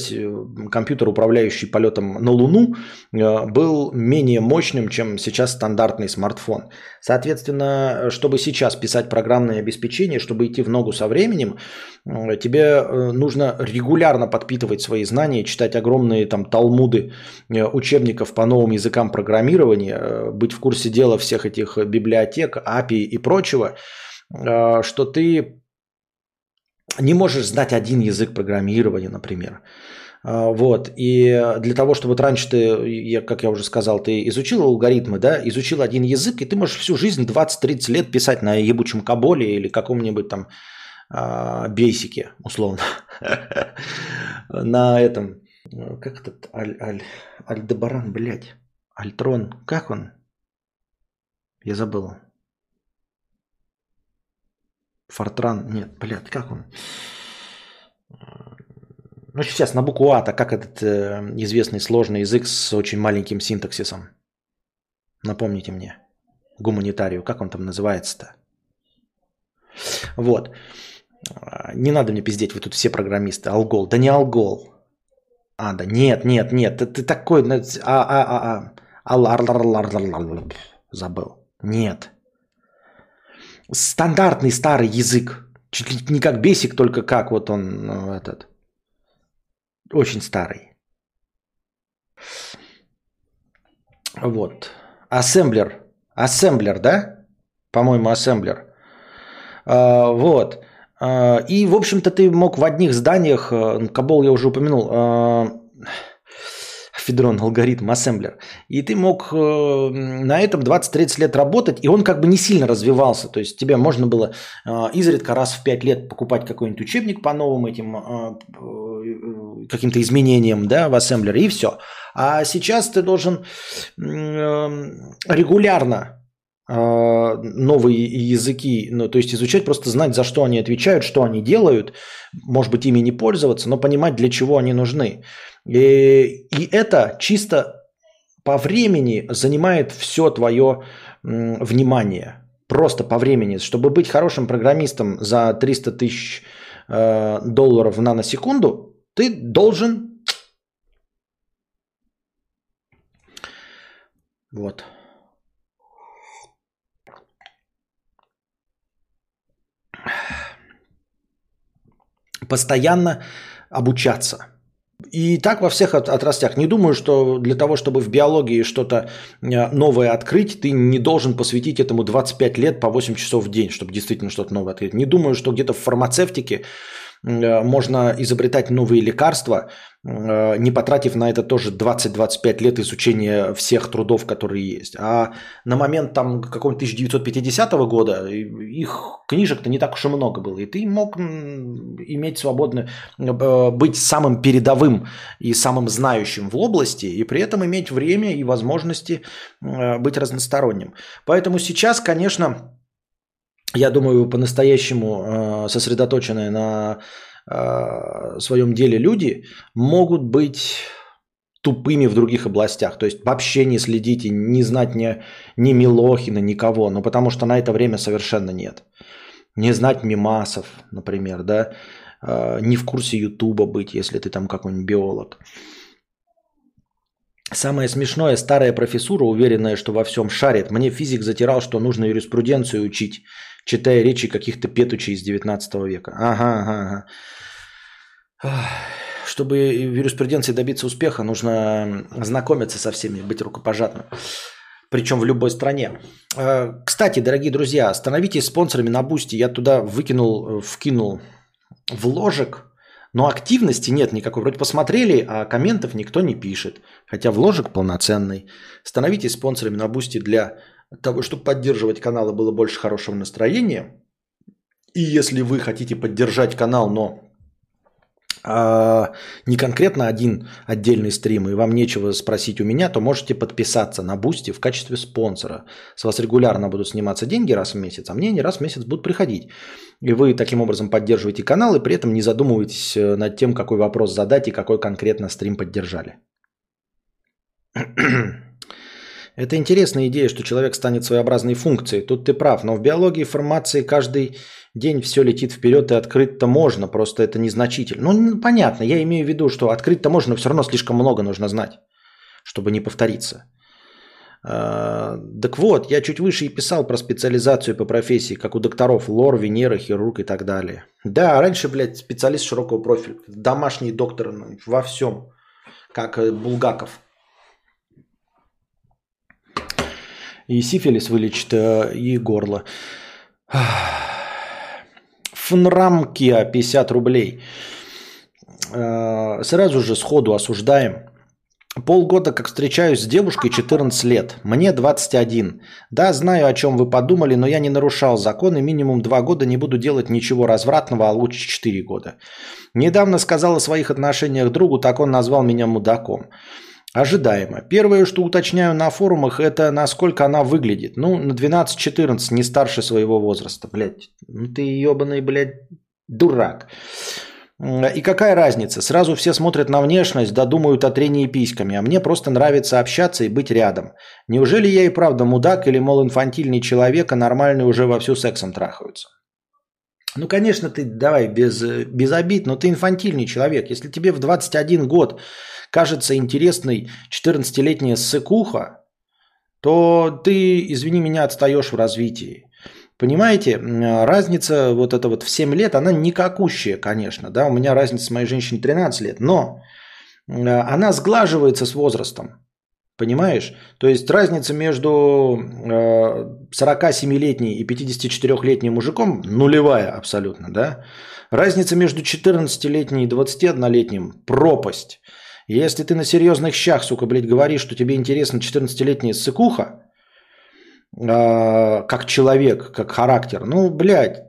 компьютер, управляющий полетом на Луну, э, был менее мощным, чем сейчас стандартный смартфон. Соответственно, чтобы сейчас писать программное обеспечение, чтобы идти в ногу со временем, э, тебе нужно регулярно подпитывать свои знания, читать огромные там талмуды учебников по новым языкам программирования, быть в курсе дела всех этих библиотек, API и прочего, что ты не можешь знать один язык программирования, например. А, вот. И для того, чтобы вот раньше ты, я, как я уже сказал, ты изучил алгоритмы, да, изучил один язык, и ты можешь всю жизнь, 20-30 лет писать на ебучем Каболе или каком-нибудь там бейсике, условно. [laughs] На этом, как этот, Аль, Аль, Альдебаран, блядь, Альтрон, как он? Я забыл. Фортран, нет, блядь, как он? Ну, сейчас на букву А-то, как этот э, известный сложный язык с очень маленьким синтаксисом? Напомните мне. Гуманитарию, как он там называется-то? Вот. Не надо мне пиздеть, вы тут все программисты. Алгол. Да не алгол. А, да нет, нет, нет. Ты такой... А, а, а, а. Забыл. Нет стандартный старый язык. Чуть ли не как бесик, только как вот он ну, этот. Очень старый. Вот. Ассемблер. Ассемблер, да? По-моему, ассемблер. А, вот. А, и, в общем-то, ты мог в одних зданиях, э, Кабол я уже упомянул, а, Федрон, алгоритм, ассемблер. И ты мог э, на этом 20-30 лет работать, и он как бы не сильно развивался. То есть тебе можно было э, изредка раз в 5 лет покупать какой-нибудь учебник по новым этим э, каким-то изменениям да, в ассемблере, и все. А сейчас ты должен регулярно новые языки, ну, то есть изучать, просто знать, за что они отвечают, что они делают, может быть, ими не пользоваться, но понимать, для чего они нужны. И, и это чисто по времени занимает все твое внимание. Просто по времени. Чтобы быть хорошим программистом за 300 тысяч э, долларов в наносекунду, ты должен... Вот. Постоянно обучаться. И так во всех отраслях. Не думаю, что для того, чтобы в биологии что-то э, новое открыть, ты не должен посвятить этому 25 лет по 8 часов в день, чтобы действительно что-то новое открыть. Не думаю, что где-то в фармацевтике можно изобретать новые лекарства, э, не потратив на это тоже 20-25 лет изучения всех трудов, которые есть. А на момент там какого-нибудь 1950 года их книжек-то не так уж и много было. И ты мог иметь свободно, э, быть самым передовым и самым знающим в области, и при этом иметь время и возможности быть разносторонним. Поэтому сейчас, конечно, я думаю, по-настоящему э, сосредоточенные на э, своем деле люди могут быть тупыми в других областях. То есть вообще не следите, не знать ни, ни Милохина, никого. Ну, потому что на это время совершенно нет. Не знать мимасов, например, да. Э, не в курсе Ютуба быть, если ты там какой-нибудь биолог. Самое смешное, старая профессура, уверенная, что во всем шарит. Мне физик затирал, что нужно юриспруденцию учить, читая речи каких-то петучей из 19 века. Ага, ага, ага. Чтобы в юриспруденции добиться успеха, нужно знакомиться со всеми, быть рукопожатным. Причем в любой стране. Э, кстати, дорогие друзья, становитесь спонсорами на Boosty. Я туда выкинул, э, вкинул вложек но активности нет никакой. Вроде посмотрели, а комментов никто не пишет. Хотя вложек полноценный. Становитесь спонсорами на Boosty для того, чтобы поддерживать канал и было больше хорошего настроения. И если вы хотите поддержать канал, но а, не конкретно один отдельный стрим, и вам нечего спросить у меня, то можете подписаться на Boosty в качестве спонсора. С вас регулярно будут сниматься деньги раз в месяц, а мне они раз в месяц будут приходить. И вы таким образом поддерживаете канал, и при этом не задумываетесь э, над тем, какой вопрос задать и какой конкретно стрим поддержали. Это интересная идея, что человек станет своеобразной функцией. Тут ты прав, но в биологии формации каждый день все летит вперед, и открыть-то можно, просто это незначительно. Ну, понятно, я имею в виду, что открыть-то можно, но все равно слишком много нужно знать, чтобы не повториться. А, так вот, я чуть выше и писал про специализацию по профессии, как у докторов лор, Венера, хирург и так далее. Да, раньше, блядь, специалист широкого профиля, домашний доктор ну, во всем, как э, Булгаков. И сифилис вылечит, э, и горло. Фнрамкия 50 рублей. Э, сразу же сходу осуждаем. Полгода как встречаюсь с девушкой 14 лет. Мне 21. Да, знаю, о чем вы подумали, но я не нарушал закон и минимум 2 года не буду делать ничего развратного, а лучше 4 года. Недавно сказал о своих отношениях другу, так он назвал меня мудаком. Ожидаемо. Первое, что уточняю на форумах, это насколько она выглядит. Ну, на 12-14, не старше своего возраста. Блядь, ну ты ебаный, блядь, дурак. И какая разница? Сразу все смотрят на внешность, да думают о трении письками, а мне просто нравится общаться и быть рядом. Неужели я и правда мудак или, мол, инфантильный человек, а нормальные уже вовсю сексом трахаются? Ну, конечно, ты давай без, без обид, но ты инфантильный человек. Если тебе в 21 год кажется интересной 14-летняя ссыкуха, то ты, извини меня, отстаешь в развитии. Понимаете, разница вот эта вот в 7 лет, она никакущая, конечно. Да? У меня разница с моей женщиной 13 лет, но она сглаживается с возрастом. Понимаешь? То есть разница между 47-летней и 54-летним мужиком нулевая абсолютно, да? Разница между 14-летней и 21-летним – пропасть. Если ты на серьезных щах, сука, блядь, говоришь, что тебе интересна 14-летняя сыкуха, э, как человек, как характер, ну, блядь,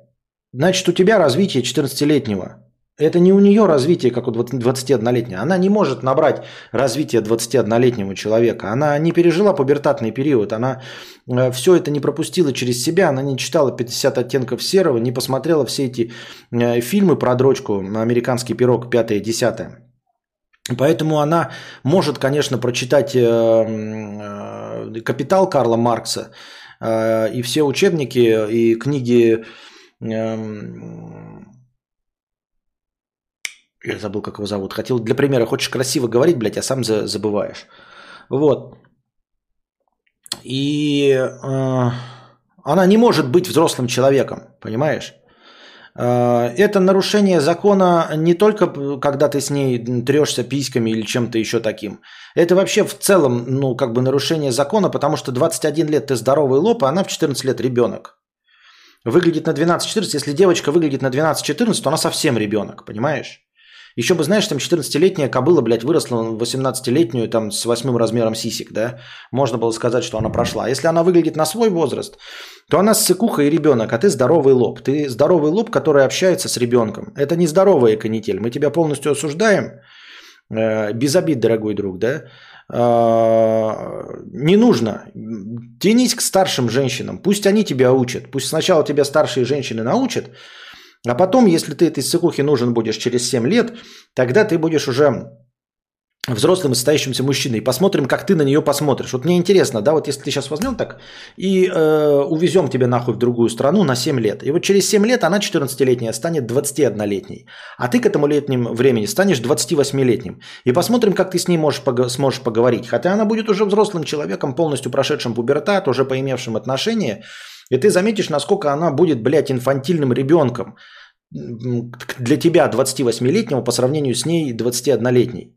значит, у тебя развитие 14-летнего. Это не у нее развитие, как у 21-летней. Она не может набрать развитие 21-летнего человека. Она не пережила пубертатный период. Она э, все это не пропустила через себя. Она не читала 50 оттенков серого, не посмотрела все эти э, фильмы про дрочку «Американский пирог» 5-10. Поэтому она может, конечно, прочитать э, «Капитал» Карла Маркса и все учебники и книги... Я забыл, как его зовут. Хотел для примера, хочешь красиво говорить, блядь, а сам забываешь. Вот. И э, она не может быть взрослым человеком, понимаешь? Э, это нарушение закона не только когда ты с ней трешься письками или чем-то еще таким. Это вообще в целом, ну, как бы нарушение закона, потому что 21 лет ты здоровый лоб, а она в 14 лет ребенок. Выглядит на 12-14. Если девочка выглядит на 12-14, то она совсем ребенок, понимаешь? Еще бы, знаешь, там 14-летняя кобыла, блядь, выросла в 18-летнюю там с восьмым размером сисек, да? Можно было сказать, что она прошла. А если она выглядит на свой возраст, то она ссыкуха и ребенок, а ты здоровый лоб. Ты здоровый лоб, который общается с ребенком. Это не здоровая канитель. Мы тебя полностью осуждаем. Э, без обид, дорогой друг, да? Э, не нужно. Тянись к старшим женщинам. Пусть они тебя учат. Пусть сначала тебя старшие женщины научат, А потом, если ты этой ссыкухе нужен будешь через 7 лет, тогда ты будешь уже взрослым и состоящимся мужчиной. Посмотрим, как ты на нее посмотришь. Вот мне интересно, да, вот если ты сейчас возьмем так и э, увезем тебя нахуй в другую страну на 7 лет. И вот через 7 лет она 14-летняя станет 21-летней. А ты к этому летнему времени станешь 28-летним. И посмотрим, как ты с ней можешь, пог- сможешь поговорить. Хотя она будет уже взрослым человеком, полностью прошедшим пубертат, уже поимевшим отношения. И ты заметишь, насколько она будет, блядь, инфантильным ребенком для тебя 28-летнего по сравнению с ней 21-летней.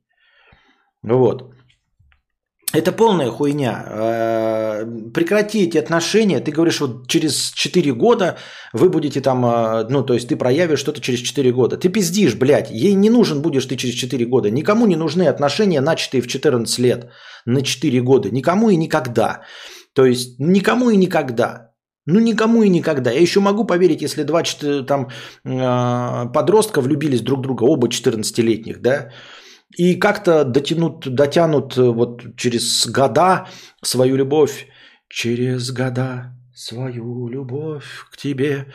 Вот. Это полная хуйня. Э, Прекрати эти отношения. Ты говоришь, вот через 4 года вы будете там, э, ну, то есть ты проявишь что-то через 4 года. Ты пиздишь, блядь. Ей не нужен будешь ты через 4 года. Никому не нужны отношения, начатые в 14 лет, на 4 года. Никому и никогда. То есть никому и никогда. Ну, никому и никогда. Я еще могу поверить, если два там э, подростка влюбились друг в друга, оба 14-летних, да, и как-то дотянут, дотянут э, вот через года свою любовь, через года свою любовь к тебе.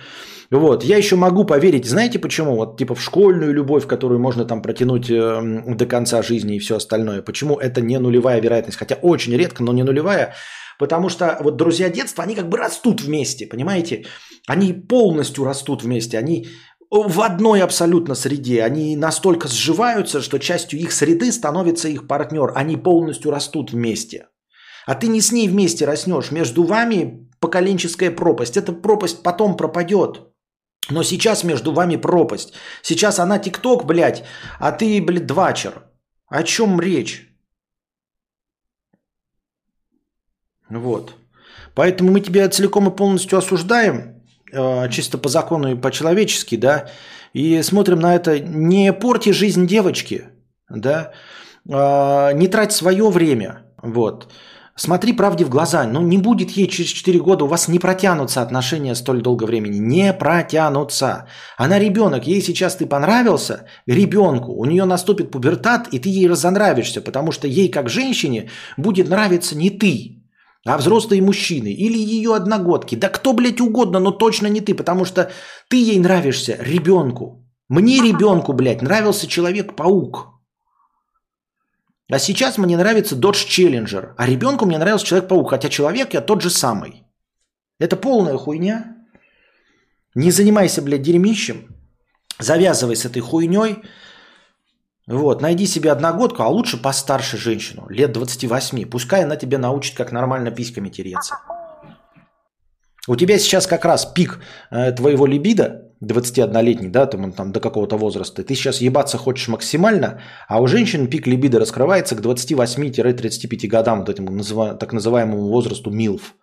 Вот, я еще могу поверить, знаете почему? Вот типа в школьную любовь, которую можно там протянуть э, до конца жизни и все остальное. Почему это не нулевая вероятность? Хотя очень редко, но не нулевая. Потому что вот друзья детства, они как бы растут вместе, понимаете? Они полностью растут вместе, они в одной абсолютно среде. Они настолько сживаются, что частью их среды становится их партнер. Они полностью растут вместе. А ты не с ней вместе растешь. Между вами поколенческая пропасть. Эта пропасть потом пропадет. Но сейчас между вами пропасть. Сейчас она тикток, блядь, а ты, блядь, двачер. О чем речь? Вот. Поэтому мы тебя целиком и полностью осуждаем, э, чисто по закону и по-человечески, да, и смотрим на это, не порти жизнь девочки, да, э, не трать свое время, вот. Смотри правде в глаза, ну не будет ей через 4 года, у вас не протянутся отношения столь долго времени, не протянутся. Она ребенок, ей сейчас ты понравился, ребенку, у нее наступит пубертат, и ты ей разонравишься, потому что ей как женщине будет нравиться не ты, а взрослые мужчины или ее одногодки. Да кто, блядь, угодно, но точно не ты, потому что ты ей нравишься ребенку. Мне ребенку, блядь, нравился Человек-паук. А сейчас мне нравится Dodge Challenger. А ребенку мне нравился Человек-паук, хотя человек я тот же самый. Это полная хуйня. Не занимайся, блядь, дерьмищем. Завязывай с этой хуйней. Вот, найди себе одногодку, а лучше постарше женщину, лет 28. Пускай она тебя научит, как нормально письками тереться. У тебя сейчас как раз пик э, твоего либидо, 21-летний, да, там, там до какого-то возраста. Ты сейчас ебаться хочешь максимально, а у женщин пик либидо раскрывается к 28-35 годам, вот этому так называемому возрасту МИЛФ.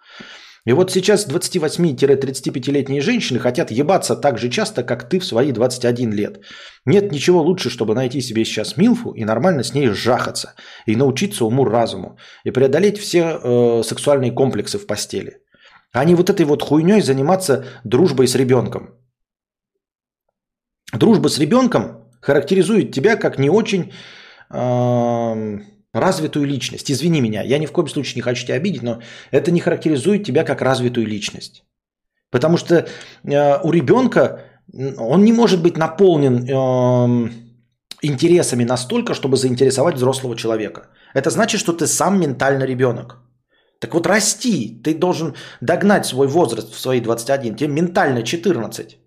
И вот сейчас 28-35-летние женщины хотят ебаться так же часто, как ты в свои 21 лет. Нет ничего лучше, чтобы найти себе сейчас Милфу и нормально с ней жахаться. И научиться уму-разуму. И преодолеть все э, сексуальные комплексы в постели. А не вот этой вот хуйней заниматься дружбой с ребенком. Дружба с ребенком характеризует тебя как не очень э, развитую личность. Извини меня, я ни в коем случае не хочу тебя обидеть, но это не характеризует тебя как развитую личность. Потому что э, у ребенка он не может быть наполнен э, интересами настолько, чтобы заинтересовать взрослого человека. Это значит, что ты сам ментально ребенок. Так вот расти, ты должен догнать свой возраст в свои 21, тебе ментально 14.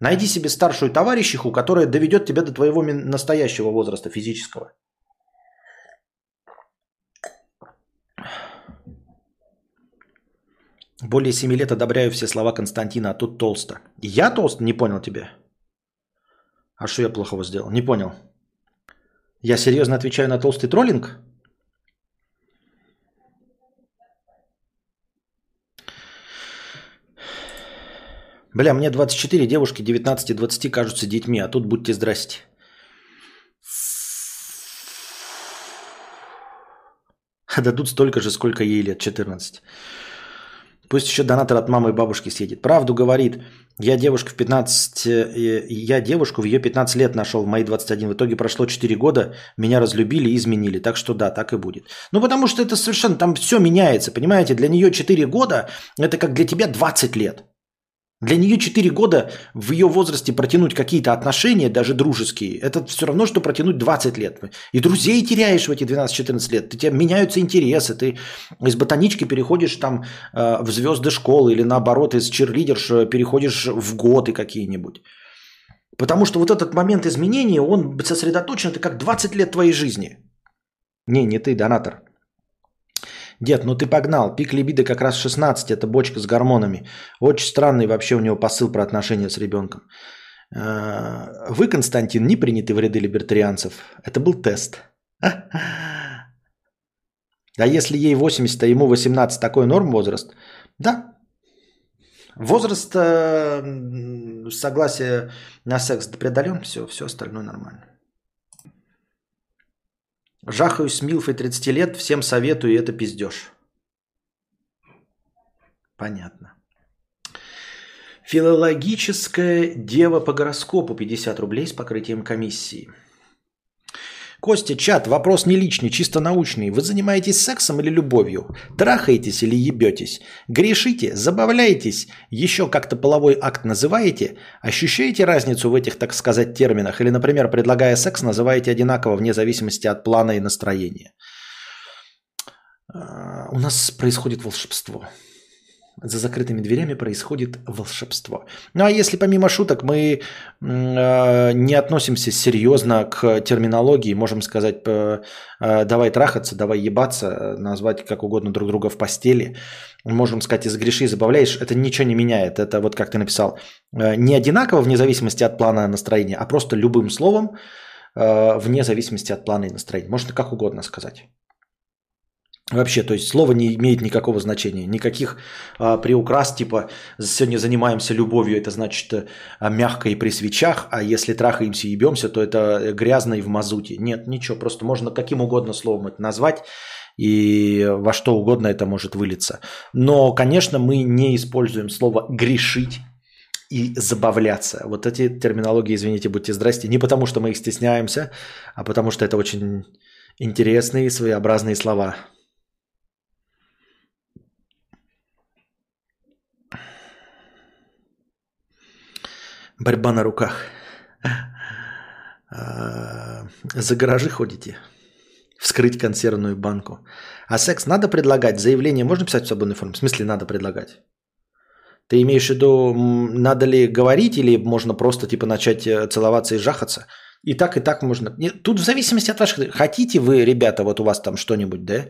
Найди себе старшую товарищиху, которая доведет тебя до твоего настоящего возраста физического. Более 7 лет одобряю все слова Константина, а тут толсто. Я толст? Не понял тебя. А что я плохого сделал? Не понял. Я серьезно отвечаю на толстый троллинг? Бля, мне 24, девушки 19-20 кажутся детьми, а тут будьте здрасте. Дадут столько же, сколько ей лет, 14. Пусть еще донатор от мамы и бабушки съедет. Правду говорит. Я девушку в 15... Я девушку в ее 15 лет нашел, в мои 21. В итоге прошло 4 года, меня разлюбили и изменили. Так что да, так и будет. Ну, потому что это совершенно... Там все меняется, понимаете? Для нее 4 года, это как для тебя 20 лет. Для нее 4 года в ее возрасте протянуть какие-то отношения, даже дружеские, это все равно, что протянуть 20 лет. И друзей теряешь в эти 12-14 лет. У тебя меняются интересы. Ты из ботанички переходишь там э, в звезды школы или наоборот из черлидерш э, переходишь в годы какие-нибудь. Потому что вот этот момент изменения, он сосредоточен, это как 20 лет твоей жизни. Не, не ты, донатор. Дед, ну ты погнал. Пик либидо как раз 16, это бочка с гормонами. Очень странный вообще у него посыл про отношения с ребенком. Э, вы, Константин, не приняты в ряды либертарианцев. Это был тест. А если ей 80, а ему 18, такой норм возраст? Да. Возраст э, согласия на секс преодолен, все, все остальное нормально. Жахаюсь с Милфой 30 лет, всем советую, это пиздеж. Понятно. Филологическая дева по гороскопу 50 рублей с покрытием комиссии. Костя, чат, вопрос не личный, чисто научный. Вы занимаетесь сексом или любовью? Трахаетесь или ебетесь? Грешите? Забавляетесь? Еще как-то половой акт называете? Ощущаете разницу в этих, так сказать, терминах? Или, например, предлагая секс, называете одинаково вне зависимости от плана и настроения? А, у нас происходит волшебство за закрытыми дверями происходит волшебство. Ну а если помимо шуток мы э, не относимся серьезно к терминологии, можем сказать, э, давай трахаться, давай ебаться, назвать как угодно друг друга в постели, можем сказать, из греши забавляешь, это ничего не меняет. Это вот как ты написал, э, не одинаково вне зависимости от плана настроения, а просто любым словом э, вне зависимости от плана и настроения. Можно как угодно сказать. Вообще, то есть слово не имеет никакого значения, никаких а, приукрас, типа сегодня занимаемся любовью, это значит а, мягко и при свечах, а если трахаемся и ебемся, то это грязно и в мазуте. Нет, ничего, просто можно каким угодно словом это назвать, и во что угодно это может вылиться. Но, конечно, мы не используем слово «грешить», и забавляться. Вот эти терминологии, извините, будьте здрасте, не потому что мы их стесняемся, а потому что это очень интересные своеобразные слова. Борьба на руках. А, за гаражи ходите. Вскрыть консервную банку. А секс надо предлагать? Заявление можно писать в свободной форме? В смысле надо предлагать? Ты имеешь в виду, надо ли говорить или можно просто типа начать э, целоваться и жахаться? И так, и так можно. Тут в зависимости от ваших... Хотите вы, ребята, вот у вас там что-нибудь, да?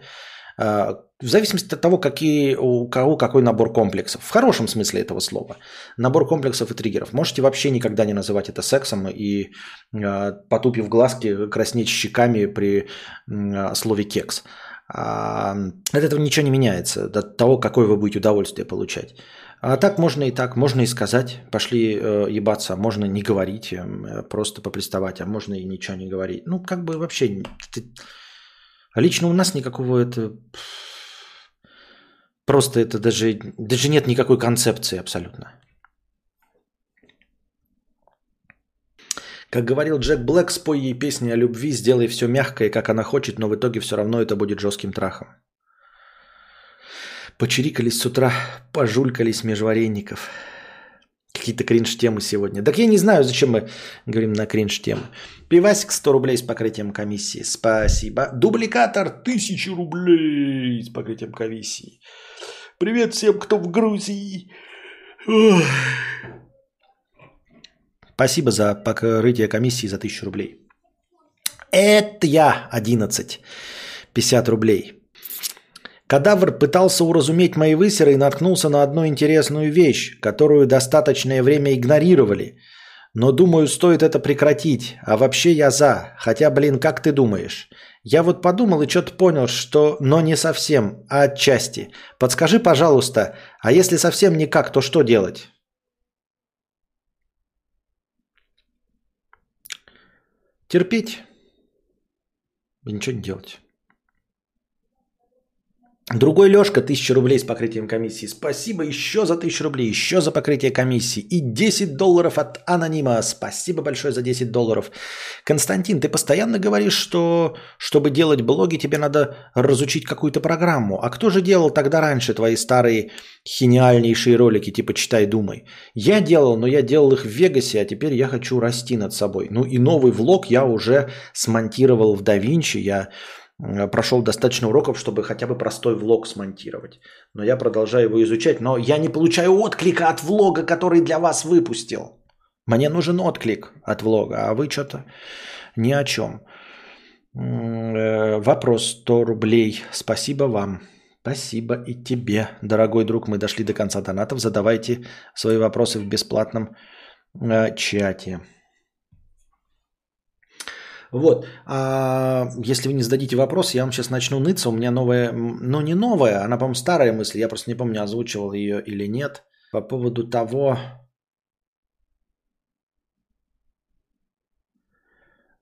А, в зависимости от того, какие, у кого какой набор комплексов. В хорошем смысле этого слова. Набор комплексов и триггеров. Можете вообще никогда не называть это сексом и, а, потупив глазки, краснеть щеками при а, слове «кекс». От этого ничего не меняется, от того, какое вы будете удовольствие получать. А так можно и так, можно и сказать, пошли э, ебаться, можно не говорить, э, просто поприставать, а можно и ничего не говорить. Ну, как бы вообще... А лично у нас никакого это... Просто это даже, даже нет никакой концепции абсолютно. Как говорил Джек Блэк, спой ей песни о любви, сделай все мягкое, как она хочет, но в итоге все равно это будет жестким трахом. Почирикались с утра, пожулькались меж вареников. Какие-то кринж-темы сегодня. Так я не знаю, зачем мы говорим на кринж-темы. Пивасик 100 рублей с покрытием комиссии. Спасибо. Дубликатор 1000 рублей с покрытием комиссии. Привет всем, кто в Грузии. Спасибо за покрытие комиссии за 1000 рублей. Это я 11. 50 рублей. Кадавр пытался уразуметь мои высеры и наткнулся на одну интересную вещь, которую достаточное время игнорировали. Но думаю, стоит это прекратить. А вообще я за. Хотя, блин, как ты думаешь? Я вот подумал и что-то понял, что... Но не совсем, а отчасти. Подскажи, пожалуйста, а если совсем никак, то что делать? Терпеть. И ничего не делать. Другой Лешка, 1000 рублей с покрытием комиссии. Спасибо еще за 1000 рублей, еще за покрытие комиссии. И 10 долларов от анонима. Спасибо большое за 10 долларов. Константин, ты постоянно говоришь, что чтобы делать блоги, тебе надо разучить какую-то программу. А кто же делал тогда раньше твои старые гениальнейшие ролики, типа «Читай, думай»? Я делал, но я делал их в Вегасе, а теперь я хочу расти над собой. Ну и новый влог я уже смонтировал в DaVinci. Я прошел достаточно уроков, чтобы хотя бы простой влог смонтировать. Но я продолжаю его изучать. Но я не получаю отклика от влога, который для вас выпустил. Мне нужен отклик от влога, а вы что-то ни о чем. Э, вопрос 100 рублей. Спасибо вам. Спасибо и тебе, дорогой друг. Мы дошли до конца донатов. Задавайте свои вопросы в бесплатном э, чате. Вот. А если вы не зададите вопрос, я вам сейчас начну ныться. У меня новая, ну не новая, она, по-моему, старая мысль. Я просто не помню, озвучивал ее или нет. По поводу того,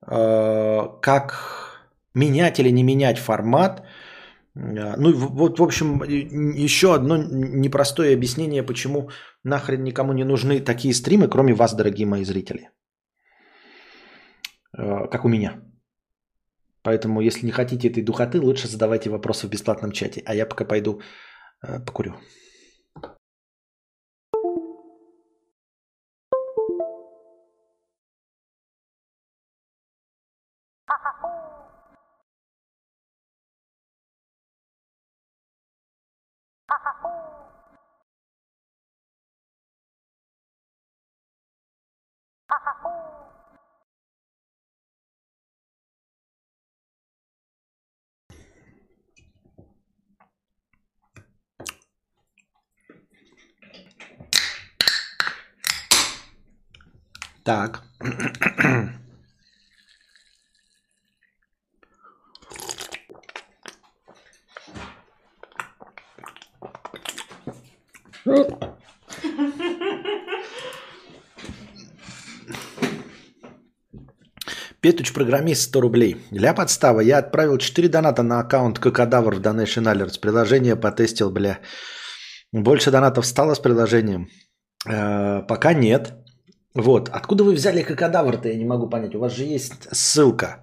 а, как менять или не менять формат. А, ну, вот, в общем, еще одно непростое объяснение, почему нахрен никому не нужны такие стримы, кроме вас, дорогие мои зрители. Э, как у меня. Поэтому, если не хотите этой духоты, лучше задавайте вопросы в бесплатном чате. А я пока пойду э, покурю. Так. Петуч программист 100 рублей. Для подстава я отправил 4 доната на аккаунт Кокодавр в Donation Alerts. Приложение потестил, бля. Больше донатов стало с приложением? Э, пока нет. Вот. Откуда вы взяли кокодавр-то, я не могу понять. У вас же есть ссылка.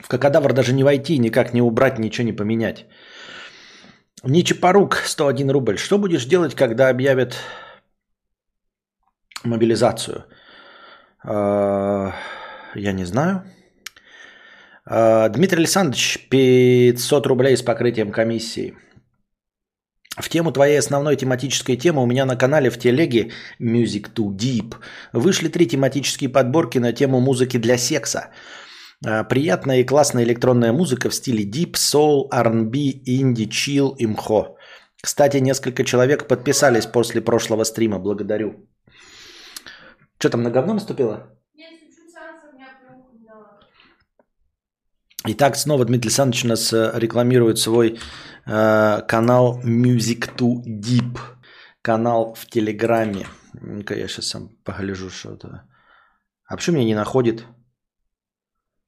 В кокодавр даже не войти, никак не убрать, ничего не поменять. Ничепорук, 101 рубль. Что будешь делать, когда объявят мобилизацию? А, я не знаю. А, Дмитрий Александрович, 500 рублей с покрытием комиссии. В тему твоей основной тематической темы у меня на канале в телеге Music to Deep вышли три тематические подборки на тему музыки для секса. А, приятная и классная электронная музыка в стиле Deep, Soul, R&B, Indie, Chill, Имхо. Кстати, несколько человек подписались после прошлого стрима. Благодарю. Что там, на говно наступило? Итак, снова Дмитрий Александрович у нас э, рекламирует свой канал Music to Deep. Канал в Телеграме. Ну-ка я сейчас сам погляжу, что это. А почему меня не находит?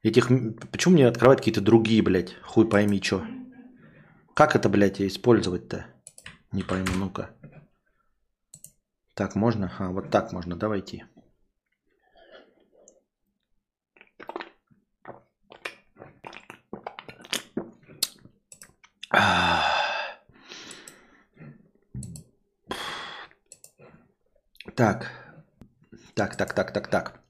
Этих... Почему мне открывают какие-то другие, блядь? Хуй пойми, что. Как это, блядь, использовать-то? Не пойму, ну-ка. Так, можно? А, вот так можно, давайте. Так. Так, так, так, так, так.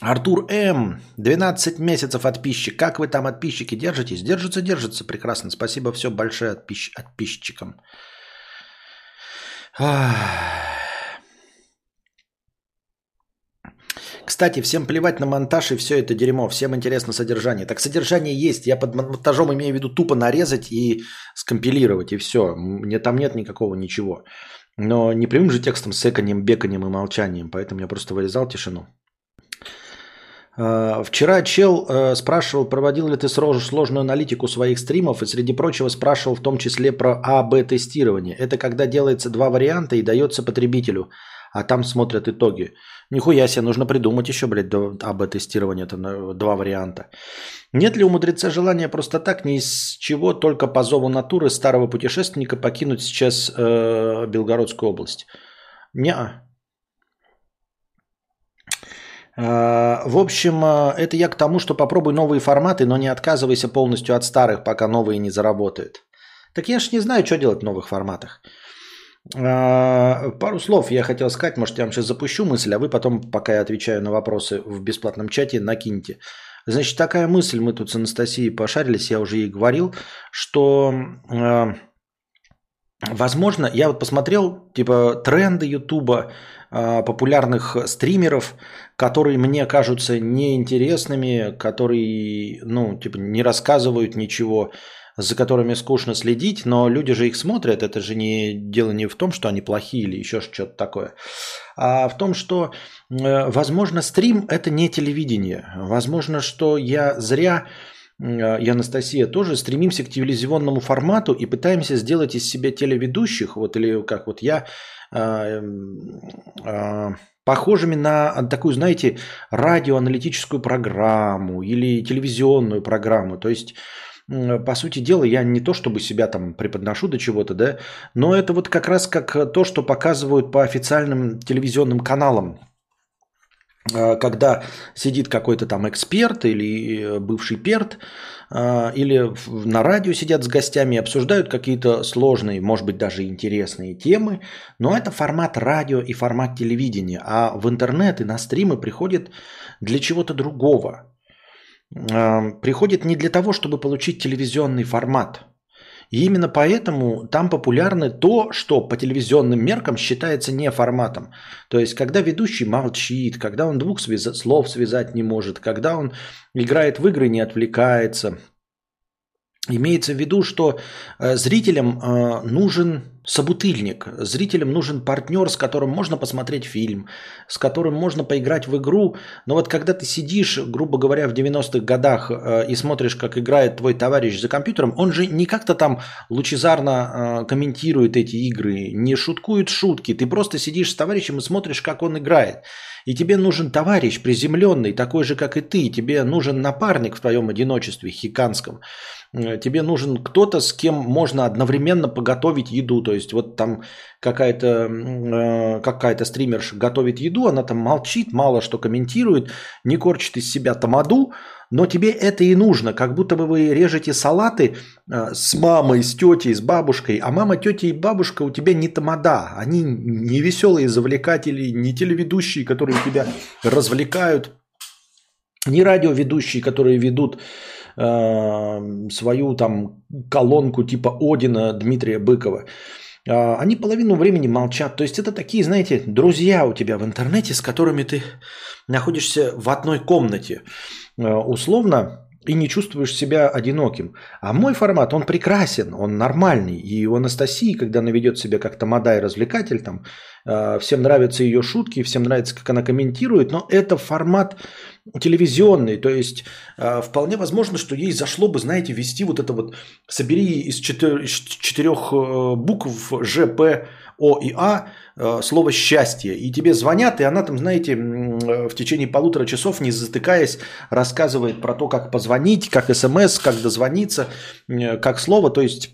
Артур М. 12 месяцев подписчик. Как вы там, подписчики, держитесь? Держится, держится. Прекрасно. Спасибо все большое отписч... подписчикам. Ах. Кстати, всем плевать на монтаж и все это дерьмо. Всем интересно содержание. Так содержание есть. Я под монтажом имею в виду тупо нарезать и скомпилировать, и все. Мне там нет никакого ничего. Но не прямым же текстом с эканьем, беканием и молчанием. Поэтому я просто вырезал тишину. А, вчера чел э, спрашивал, проводил ли ты сложную аналитику своих стримов, и среди прочего спрашивал в том числе про АБ-тестирование. Это когда делается два варианта и дается потребителю – а там смотрят итоги. Нихуя себе, нужно придумать еще, блядь, до АБ-тестирования, это два варианта. Нет ли у мудреца желания просто так, ни из чего, только по зову натуры старого путешественника покинуть сейчас э, Белгородскую область? Неа. Э, В общем, э, это я к тому, что попробуй новые форматы, но не отказывайся полностью от старых, пока новые не заработают. Так я ж не знаю, что делать в новых форматах. Э, Пару слов я хотел сказать, может, я вам сейчас запущу мысль, а вы потом, пока я отвечаю на вопросы в бесплатном чате, накиньте. Значит, такая мысль, мы тут с Анастасией пошарились, я уже ей говорил, что, э, возможно, я вот посмотрел, типа, тренды Ютуба, э, популярных стримеров, которые мне кажутся неинтересными, которые, ну, типа, не рассказывают ничего, за которыми скучно следить, но люди же их смотрят, это же не дело не в том, что они плохие или еще что-то такое, а в том, что, э, возможно, стрим – это не телевидение. Возможно, что я зря, э, и Анастасия тоже, стремимся к телевизионному формату и пытаемся сделать из себя телеведущих, вот или как вот я, э, э, похожими на такую, знаете, радиоаналитическую программу или телевизионную программу. То есть по сути дела, я не то чтобы себя там преподношу до чего-то, да, но это вот как раз как то, что показывают по официальным телевизионным каналам. Э, Когда сидит какой-то там эксперт или э, бывший перт, э, или на радио сидят с гостями и обсуждают какие-то сложные, может быть, даже интересные темы, но это формат радио и формат телевидения, а в интернет и на стримы приходит для чего-то другого приходит не для того, чтобы получить телевизионный формат. И именно поэтому там популярно то, что по телевизионным меркам считается не форматом. То есть, когда ведущий молчит, когда он двух связа- слов связать не может, когда он играет в игры, не отвлекается. Имеется в виду, что э, зрителям э, нужен собутыльник, зрителям нужен партнер, с которым можно посмотреть фильм, с которым можно поиграть в игру. Но вот когда ты сидишь, грубо говоря, в 90-х годах э, и смотришь, как играет твой товарищ за компьютером, он же не как-то там лучезарно комментирует эти игры, не шуткует шутки. Ты просто сидишь с товарищем и смотришь, как он играет. И тебе нужен товарищ приземленный, такой же, как и ты. Тебе нужен напарник в твоем одиночестве хиканском. Э, Тебе нужен кто-то, с кем можно одновременно поготовить еду. То есть вот там какая-то э, какая-то стримерша готовит еду, она там молчит, мало что комментирует, не корчит из себя тамаду, но тебе это и нужно, как будто бы вы режете салаты э, с мамой, с тетей, с бабушкой, а мама, тетя и бабушка у тебя не тамада, они не веселые завлекатели, не телеведущие, которые тебя развлекают, не радиоведущие, которые ведут э, свою там колонку типа Одина Дмитрия Быкова. Э, Они половину времени молчат. То есть это такие, знаете, друзья у тебя в интернете, с которыми ты находишься в одной комнате условно и не чувствуешь себя одиноким. А мой формат, он прекрасен, он нормальный. И у Анастасии, когда она ведет себя как тамада и развлекатель, там, э, всем нравятся ее шутки, всем нравится, как она комментирует, но это формат телевизионный, то есть э, вполне возможно, что ей зашло бы, знаете, вести вот это вот, собери из четыр- из четырех э, букв Ж, П, О и А э, слово «счастье», и тебе звонят, и она там, знаете, э, в течение полутора часов, не затыкаясь, рассказывает про то, как позвонить, как смс, как дозвониться, э, как слово, то есть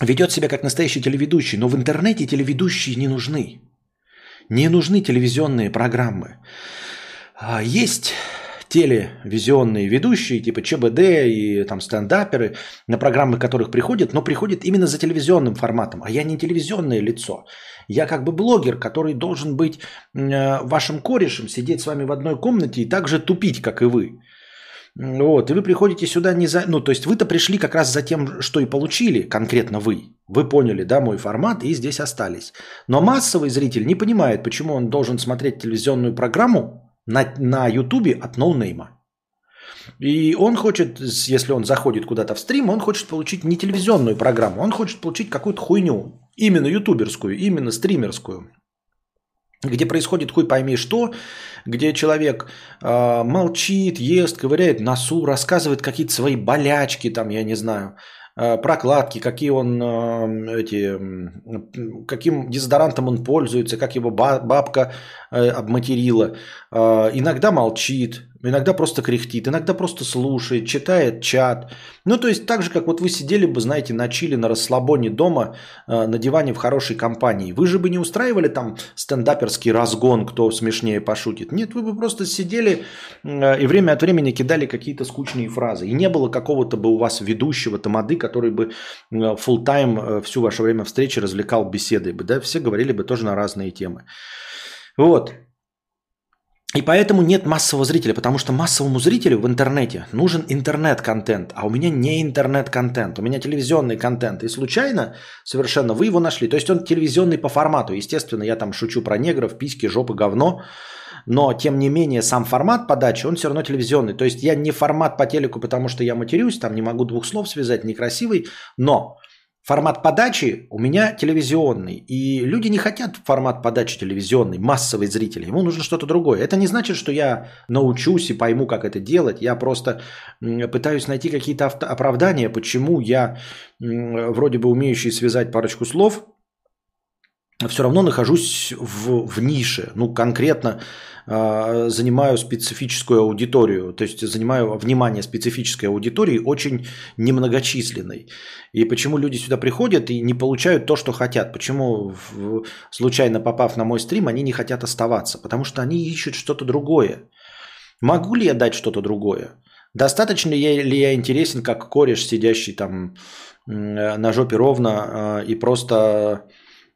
ведет себя как настоящий телеведущий, но в интернете телеведущие не нужны. Не нужны телевизионные программы. А, Есть телевизионные ведущие, типа ЧБД и там стендаперы, на программы которых приходят, но приходят именно за телевизионным форматом. А я не телевизионное лицо. Я как бы блогер, который должен быть э, вашим корешем, сидеть с вами в одной комнате и также тупить, как и вы. Вот, и вы приходите сюда не за... Ну, то есть вы-то пришли как раз за тем, что и получили, конкретно вы. Вы поняли, да, мой формат, и здесь остались. Но массовый зритель не понимает, почему он должен смотреть телевизионную программу на, на Ютубе от ноунейма. И он хочет, если он заходит куда-то в стрим, он хочет получить не телевизионную программу, он хочет получить какую-то хуйню. Именно ютуберскую, именно стримерскую где происходит хуй пойми что, где человек э, молчит, ест, ковыряет носу, рассказывает какие-то свои болячки, там, я не знаю, прокладки, какие он э, эти, каким дезодорантом он пользуется, как его бабка обматерила. Иногда молчит, иногда просто кряхтит, иногда просто слушает, читает чат. Ну, то есть так же, как вот вы сидели бы, знаете, на чили, на расслабоне дома, э, на диване в хорошей компании. Вы же бы не устраивали там стендаперский разгон, кто смешнее пошутит. Нет, вы бы просто сидели э, и время от времени кидали какие-то скучные фразы. И не было какого-то бы у вас ведущего тамады, который бы э, full тайм всю ваше время встречи развлекал беседой бы. Да? Все говорили бы тоже на разные темы. Вот. И поэтому нет массового зрителя, потому что массовому зрителю в интернете нужен интернет-контент, а у меня не интернет-контент, у меня телевизионный контент. И случайно совершенно вы его нашли. То есть он телевизионный по формату. Естественно, я там шучу про негров, письки, жопы, говно. Но, тем не менее, сам формат подачи, он все равно телевизионный. То есть я не формат по телеку, потому что я матерюсь, там не могу двух слов связать, некрасивый. Но формат подачи у меня телевизионный. И люди не хотят формат подачи телевизионный, массовый зритель. Ему нужно что-то другое. Это не значит, что я научусь и пойму, как это делать. Я просто пытаюсь найти какие-то оправдания, почему я, вроде бы умеющий связать парочку слов, все равно нахожусь в, в нише. Ну, конкретно э, занимаю специфическую аудиторию, то есть занимаю внимание специфической аудитории очень немногочисленной. И почему люди сюда приходят и не получают то, что хотят? Почему, в, случайно попав на мой стрим, они не хотят оставаться? Потому что они ищут что-то другое. Могу ли я дать что-то другое? Достаточно ли я, интересен, как кореш, сидящий там на жопе ровно э, и просто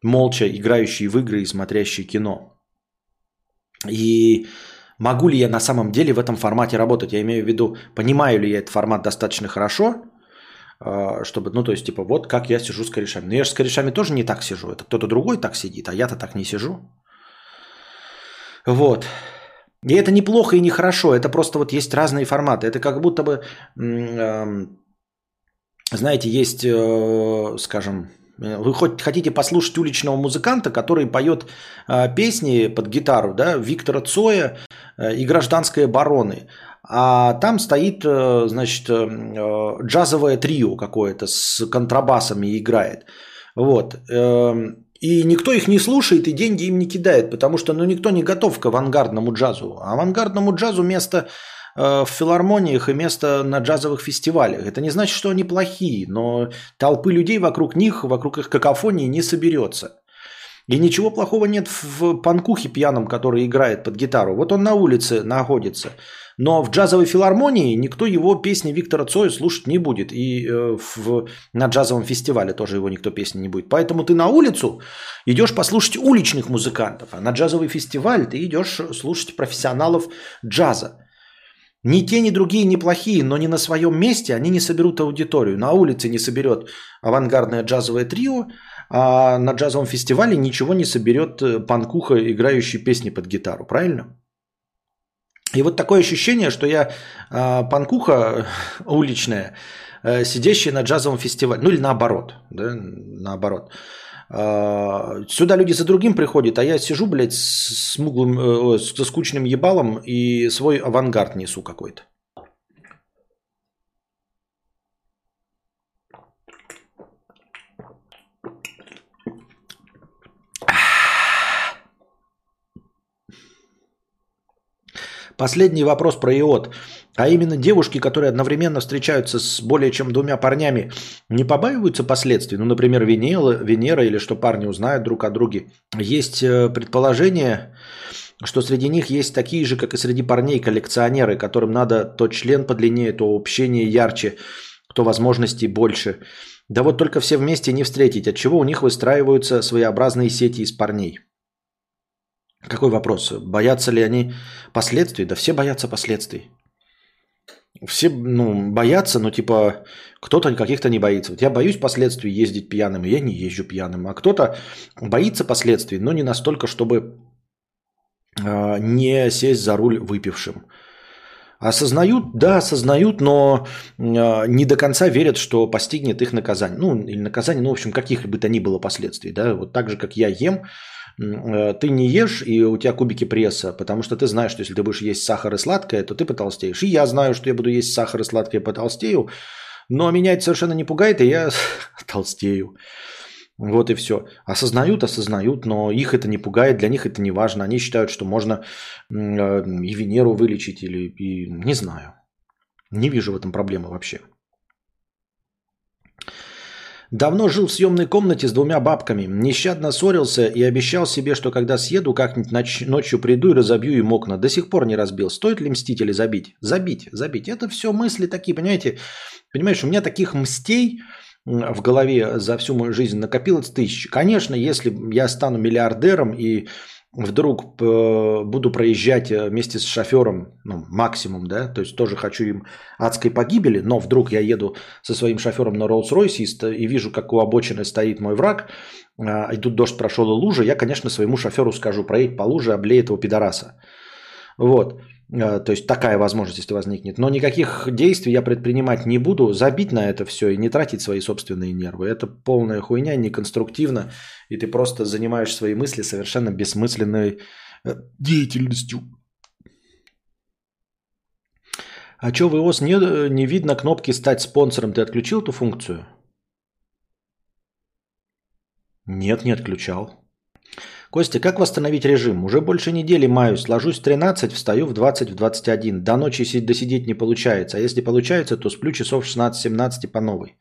молча играющий в игры и смотрящий кино. И могу ли я на самом деле в этом формате работать? Я имею в виду, понимаю ли я этот формат достаточно хорошо, а, чтобы, ну, то есть, типа, вот как я сижу с корешами. Но я же с корешами тоже не так сижу. Это кто-то другой так сидит, а я-то так не сижу. Вот. И это неплохо и нехорошо. Это просто вот есть разные форматы. Это как будто бы, знаете, есть, э, скажем, вы хоть хотите послушать уличного музыканта, который поет э, песни под гитару, да, Виктора Цоя э, и гражданской обороны. А там стоит, э, значит, э, джазовое трио какое-то с контрабасами играет. Вот. Э, и никто их не слушает и деньги им не кидает, потому что ну, никто не готов к авангардному джазу. А авангардному джазу место Э, в филармониях и место на джазовых фестивалях. Это не значит, что они плохие, но толпы людей вокруг них, вокруг их какофонии не соберется. И ничего плохого нет в панкухе пьяном, который играет под гитару. Вот он на улице находится. Но в джазовой филармонии никто его песни Виктора Цоя слушать не будет. И э, в, на джазовом фестивале тоже его никто песни не будет. Поэтому ты на улицу идешь послушать уличных музыкантов. А на джазовый фестиваль ты идешь слушать профессионалов джаза. Ни те, ни другие неплохие, но не на своем месте они не соберут аудиторию. На улице не соберет авангардное джазовое трио, а на джазовом фестивале ничего не соберет э, панкуха, играющий песни под гитару. Правильно? И вот такое ощущение, что я э, панкуха уличная, э, сидящая на джазовом фестивале, ну или наоборот, да, наоборот. А, сюда люди за другим приходят, а я сижу, блядь, с смуглым, э, со скучным ебалом и свой авангард несу какой-то. Последний вопрос про иод. А именно девушки, которые одновременно встречаются с более чем двумя парнями, не побаиваются последствий? Ну, например, Венера, Венера или что парни узнают друг о друге. Есть э, предположение, что среди них есть такие же, как и среди парней, коллекционеры, которым надо то член подлиннее, то общение ярче, то возможностей больше. Да вот только все вместе не встретить, от чего у них выстраиваются своеобразные сети из парней. Какой вопрос? Боятся ли они последствий? Да все боятся последствий. Все ну, боятся, но типа кто-то каких-то не боится. Вот я боюсь последствий ездить пьяным, и я не езжу пьяным. А кто-то боится последствий, но не настолько, чтобы э, не сесть за руль выпившим. Осознают, да, осознают, но э, не до конца верят, что постигнет их наказание. Ну, или наказание, ну, в общем, каких бы то ни было последствий. Да? Вот так же, как я ем, ты не ешь, и у тебя кубики пресса, потому что ты знаешь, что если ты будешь есть сахар и сладкое, то ты потолстеешь. И я знаю, что я буду есть сахар и сладкое, потолстею, Но меня это совершенно не пугает, и я [laughs] толстею. Вот и все. Осознают, осознают, но их это не пугает, для них это не важно. Они считают, что можно э, и Венеру вылечить, или и, не знаю. Не вижу в этом проблемы вообще. Давно жил в съемной комнате с двумя бабками. Нещадно ссорился и обещал себе, что когда съеду, как-нибудь ноч- ночью приду и разобью им окна. До сих пор не разбил. Стоит ли мстить или забить? Забить, забить. Это все мысли такие, понимаете? Понимаешь, у меня таких мстей в голове за всю мою жизнь накопилось тысяч. Конечно, если я стану миллиардером и вдруг э, буду проезжать э, вместе с шофером, ну, максимум, да, то есть тоже хочу им адской погибели, но вдруг я еду со своим шофером на Роллс-Ройсе и, вижу, как у обочины стоит мой враг, а, и тут дождь прошел и лужа, я, конечно, своему шоферу скажу, проедь по луже, облей этого пидораса. Вот. Э, то есть такая возможность, если возникнет. Но никаких действий я предпринимать не буду. Забить на это все и не тратить свои собственные нервы. Это полная хуйня, неконструктивно. И ты просто занимаешь свои мысли совершенно бессмысленной э, деятельностью. А что в iOS не, не видно кнопки «Стать спонсором»? Ты отключил эту функцию? Нет, не отключал. Костя, как восстановить режим? Уже больше недели маюсь. Ложусь в 13, встаю в 20, в 21. До ночи досидеть не получается. А если получается, то сплю часов 16-17 и по новой.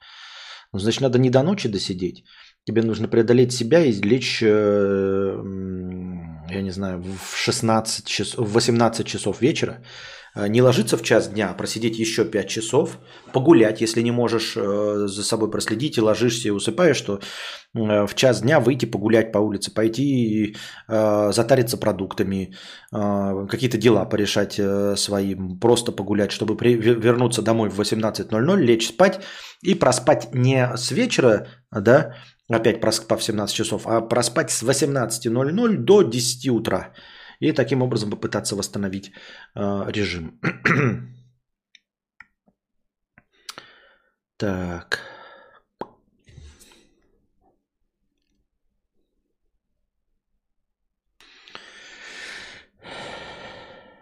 Ну, значит, надо не до ночи досидеть. Тебе нужно преодолеть себя и лечь, э, я не знаю, в 16 часов, в 18 часов вечера не ложиться в час дня, а просидеть еще 5 часов, погулять, если не можешь э, за собой проследить и ложишься и усыпаешь, то э, в час дня выйти погулять по улице, пойти затариться продуктами, какие-то дела порешать своим, просто погулять, чтобы вернуться домой в 18.00, лечь спать и проспать не с вечера, да, опять проспав 17 часов, а проспать с 18.00 до 10 утра и таким образом попытаться восстановить э, режим. [clears throat] так.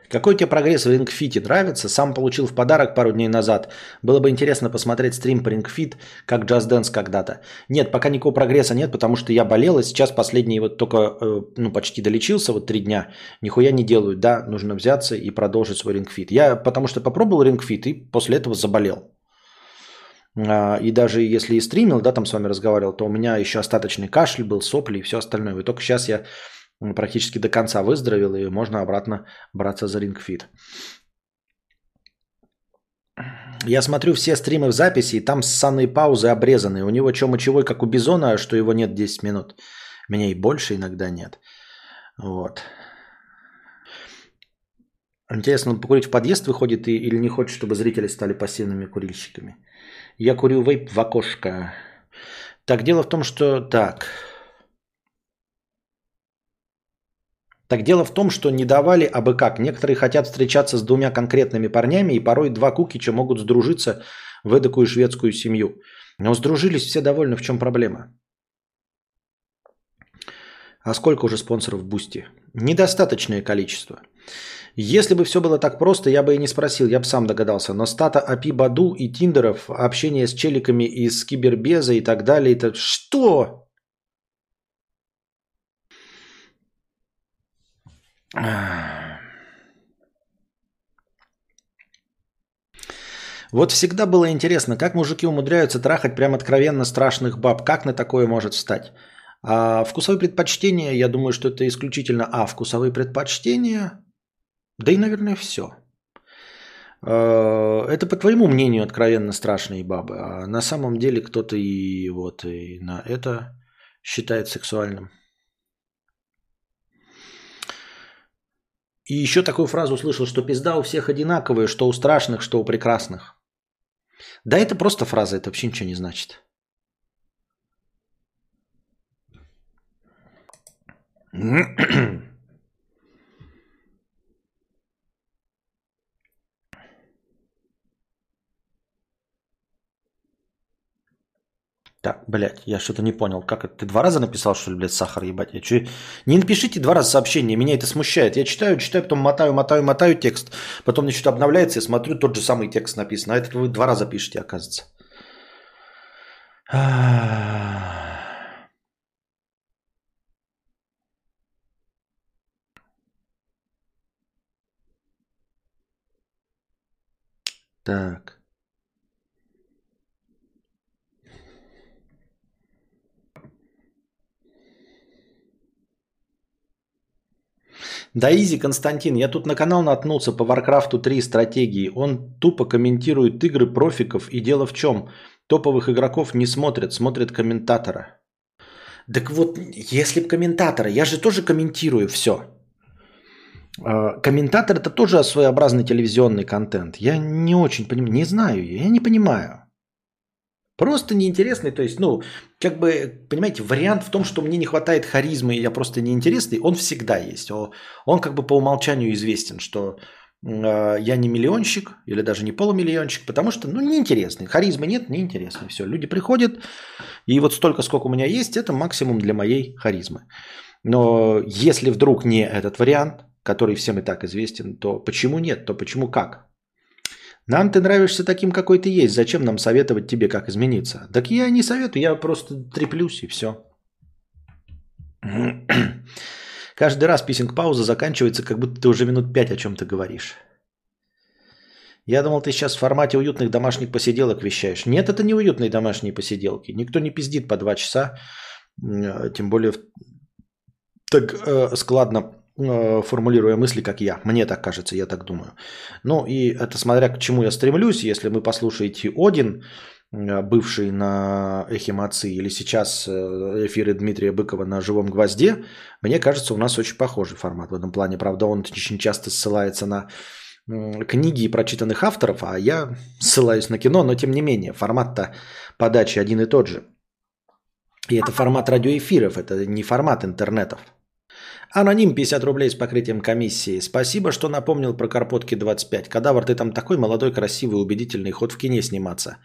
Какой тебе прогресс в рингфите нравится? Сам получил в подарок пару дней назад. Было бы интересно посмотреть стрим по рингфит, как Just Dance когда-то. Нет, пока никакого прогресса нет, потому что я болел, и сейчас последний вот только, э, ну, почти долечился, вот три дня. Нихуя не делаю. Да, нужно взяться и продолжить свой рингфит. Я потому что попробовал рингфит и после этого заболел. А, и даже если и стримил, да, там с вами разговаривал, то у меня еще остаточный кашель был, сопли и все остальное. И только сейчас я практически до конца выздоровел, и можно обратно браться за рингфит. Я смотрю все стримы в записи, и там ссаные паузы обрезаны. У него что мочевой, как у Бизона, что его нет 10 минут. Меня и больше иногда нет. Вот. Интересно, он покурить в подъезд выходит и, или не хочет, чтобы зрители стали пассивными курильщиками? Я курю вейп в окошко. Так, дело в том, что... Так... Так дело в том, что не давали абы как. Некоторые хотят встречаться с двумя конкретными парнями, и порой два кукича могут сдружиться в эдакую шведскую семью. Но сдружились все довольны, в чем проблема? А сколько уже спонсоров Boosty? Недостаточное количество. Если бы все было так просто, я бы и не спросил, я бы сам догадался. Но стата API Badoo и Tinder ов, общение с челиками из Кибербеза и так далее, это что? Вот всегда было интересно, как мужики умудряются трахать прям откровенно страшных баб. Как на такое может встать? А вкусовые предпочтения, я думаю, что это исключительно А, вкусовые предпочтения, да и, наверное, все. А, это по твоему мнению откровенно страшные бабы, а на самом деле кто-то и вот и на это считает сексуальным. И еще такую фразу услышал, что пизда у всех одинаковая, что у страшных, что у прекрасных. Да это просто фраза, это вообще ничего не значит. [clears throat] Так, блядь, я что-то не понял. Как это? Ты два раза написал, что ли, блядь, сахар ебать? Я че... Не напишите два раза сообщение, меня это смущает. Я читаю, читаю, потом мотаю, мотаю, мотаю текст. Потом мне что-то обновляется, я смотрю, тот же самый текст написан. А это вы два раза пишете, оказывается. Так. Да изи, Константин, я тут на канал наткнулся по Warcraft 3 стратегии. Он тупо комментирует игры профиков. И дело в чем? Топовых игроков не смотрят, смотрят комментатора. Так вот, если бы комментатора, я же тоже комментирую все. А, комментатор это тоже своеобразный телевизионный контент. Я не очень понимаю, не знаю, я не понимаю. Просто неинтересный, то есть, ну, как бы, понимаете, вариант в том, что мне не хватает харизмы, и я просто неинтересный, он всегда есть. Он, он как бы по умолчанию известен, что э, я не миллионщик или даже не полумиллионщик, потому что, ну, неинтересный. Харизмы нет, неинтересный. Все, люди приходят, и вот столько, сколько у меня есть, это максимум для моей харизмы. Но если вдруг не этот вариант, который всем и так известен, то почему нет, то почему как? Нам ты нравишься таким, какой ты есть. Зачем нам советовать тебе, как измениться? Так я не советую, я просто треплюсь и все. [clears throat] Каждый раз писинг-пауза заканчивается, как будто ты уже минут пять о чем-то говоришь. Я думал, ты сейчас в формате уютных домашних посиделок вещаешь. Нет, это не уютные домашние посиделки. Никто не пиздит по два часа. Э, тем более так э, складно формулируя мысли, как я. Мне так кажется, я так думаю. Ну и это смотря к чему я стремлюсь. Если вы послушаете Один, э, бывший на Эхе Мацы, или сейчас э, эфиры Дмитрия Быкова на Живом Гвозде, мне кажется, у нас очень похожий формат в этом плане. Правда, он очень часто ссылается на книги и прочитанных авторов, а я ссылаюсь на кино, но тем не менее, формат-то подачи один и тот же. И это формат радиоэфиров, это не формат интернетов. Аноним 50 рублей с покрытием комиссии. Спасибо, что напомнил про Карпотки 25. Кадавр, ты там такой молодой, красивый, убедительный. Ход в кине сниматься.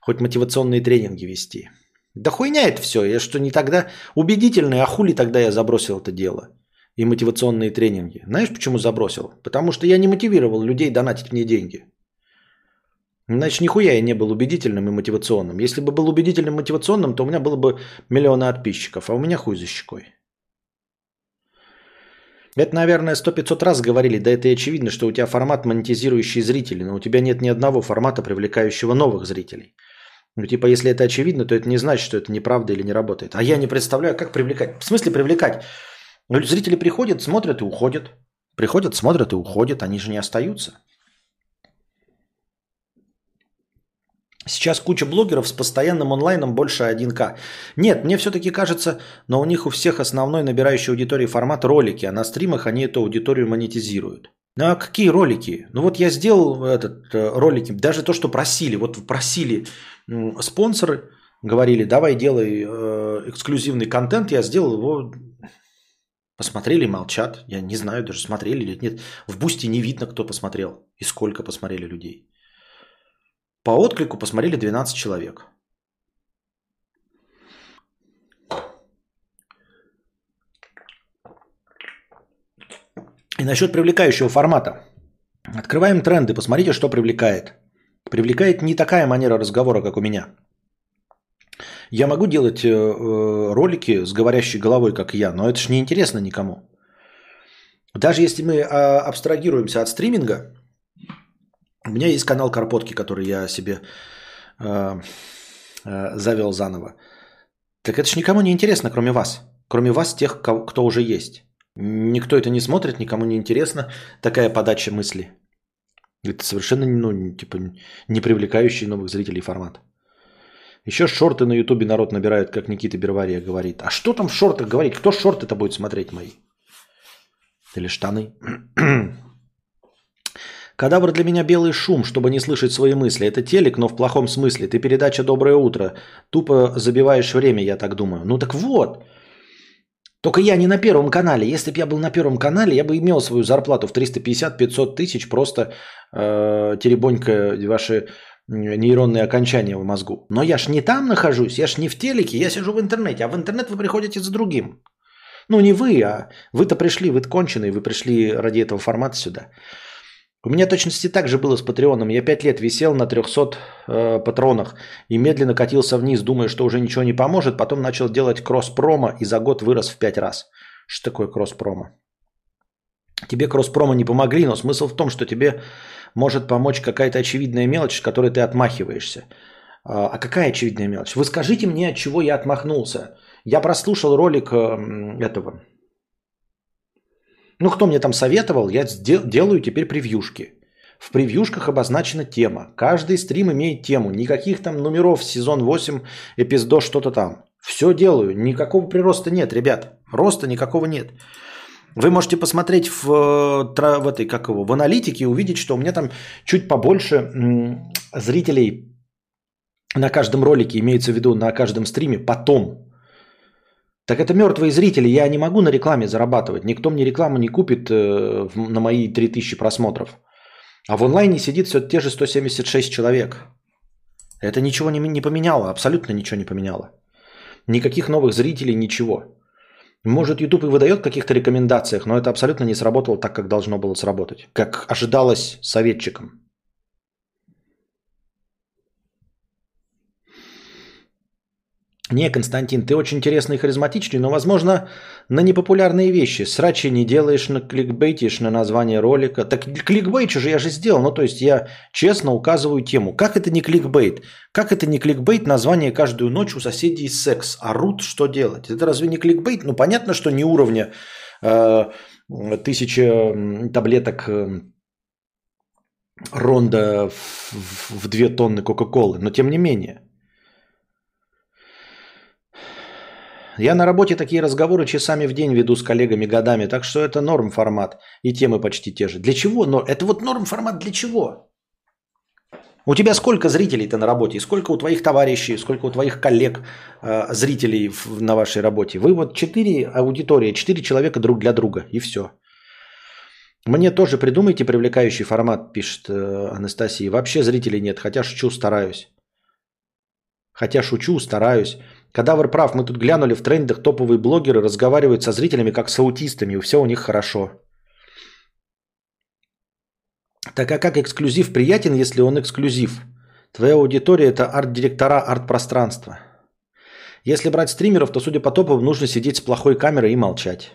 Хоть мотивационные тренинги вести. Да хуйня это все. Я что, не тогда убедительный, а хули тогда я забросил это дело? И мотивационные тренинги. Знаешь, почему забросил? Потому что я не мотивировал людей донатить мне деньги. Значит, нихуя я не был убедительным и мотивационным. Если бы был убедительным и мотивационным, то у меня было бы миллионы подписчиков, а у меня хуй за щекой. Это, наверное, сто пятьсот раз говорили, да это и очевидно, что у тебя формат монетизирующий зрителей, но у тебя нет ни одного формата, привлекающего новых зрителей. Ну, типа, если это очевидно, то это не значит, что это неправда или не работает. А я не представляю, как привлекать. В смысле привлекать? Ну, зрители приходят, смотрят и уходят. Приходят, смотрят и уходят. Они же не остаются. Сейчас куча блогеров с постоянным онлайном больше 1К. Нет, мне все-таки кажется, но у них у всех основной набирающий аудитории формат ролики, а на стримах они эту аудиторию монетизируют. Ну а какие ролики? Ну вот я сделал этот э, ролики, даже то, что просили, вот просили э, спонсоры, говорили, давай делай э, эксклюзивный контент, я сделал его, посмотрели, молчат, я не знаю даже смотрели или нет. В Boosty не видно, кто посмотрел и сколько посмотрели людей. По отклику посмотрели 12 человек. И насчет привлекающего формата. Открываем тренды, посмотрите, что привлекает. Привлекает не такая манера разговора, как у меня. Я могу делать э, э ролики с говорящей головой, как я, но это же не интересно никому. Даже если мы э, абстрагируемся от стриминга, у меня есть канал Карпотки, который я себе э, э, завел заново. Так это же никому не интересно, кроме вас. Кроме вас, тех, кто уже есть. Никто это не смотрит, никому не интересно такая подача мысли. Это совершенно ну, типа, не привлекающий новых зрителей формат. Еще шорты на ютубе народ набирают, как Никита Бервария говорит. А что там в шортах говорить? Кто шорты это будет смотреть мои? Или штаны? [clears throat] Кадавр для меня белый шум, чтобы не слышать свои мысли. Это телек, но в плохом смысле. Ты передача «Доброе утро». Тупо забиваешь время, я так думаю. Ну так вот. Только я не на Первом канале. Если бы я был на Первом канале, я бы имел свою зарплату в 350-500 тысяч, просто э, теребонька ваши нейронные окончания в мозгу. Но я ж не там нахожусь, я ж не в телеке, я сижу в интернете. А в интернет вы приходите за другим. Ну не вы, а вы-то пришли, вы-то конченые, вы пришли ради этого формата сюда. У меня точности так же было с Патреоном. Я пять лет висел на 300 э, патронах и медленно катился вниз, думая, что уже ничего не поможет. Потом начал делать кросс-промо и за год вырос в пять раз. Что такое кросс-промо? Тебе кросс-промо не помогли, но смысл в том, что тебе может помочь какая-то очевидная мелочь, с которой ты отмахиваешься. А, а какая очевидная мелочь? Вы скажите мне, от чего я отмахнулся. Я прослушал ролик э, этого ну, кто мне там советовал, я делаю теперь превьюшки. В превьюшках обозначена тема. Каждый стрим имеет тему. Никаких там номеров сезон 8, эпиздо, что-то там. Все делаю. Никакого прироста нет, ребят. Роста никакого нет. Вы можете посмотреть в, в этой, как его, в аналитике и увидеть, что у меня там чуть побольше зрителей на каждом ролике, имеется в виду на каждом стриме, потом так это мертвые зрители, я не могу на рекламе зарабатывать. Никто мне рекламу не купит э, на мои 3000 просмотров. А в онлайне сидит все те же 176 человек. Это ничего не, не поменяло, абсолютно ничего не поменяло. Никаких новых зрителей, ничего. Может, YouTube и выдает в каких-то рекомендациях, но это абсолютно не сработало так, как должно было сработать. Как ожидалось советчикам. Не, Константин, ты очень интересный и харизматичный, но, возможно, на непопулярные вещи. Срачи не делаешь, на кликбейтишь на название ролика. Так кликбейт же я же сделал. Ну, то есть я честно указываю тему. Как это не кликбейт? Как это не кликбейт название каждую ночь у соседей секс? Орут, что делать? Это разве не кликбейт? Ну, понятно, что не уровня э, тысяча таблеток э, ронда в, в, в две тонны Кока-Колы. Но тем не менее – Я на работе такие разговоры часами в день веду с коллегами годами, так что это норм формат. И темы почти те же. Для чего? Но это вот норм формат для чего? У тебя сколько зрителей-то на работе? Сколько у твоих товарищей, сколько у твоих коллег, э, зрителей в, на вашей работе? Вы вот четыре аудитории, четыре человека друг для друга, и все. Мне тоже придумайте привлекающий формат, пишет э, Анастасия. Вообще зрителей нет, хотя шучу, стараюсь. Хотя шучу, стараюсь. Кадавр прав, мы тут глянули в трендах, топовые блогеры разговаривают со зрителями как с аутистами, и все у них хорошо. Так а как эксклюзив приятен, если он эксклюзив? Твоя аудитория – это арт-директора арт-пространства. Если брать стримеров, то, судя по топам, нужно сидеть с плохой камерой и молчать.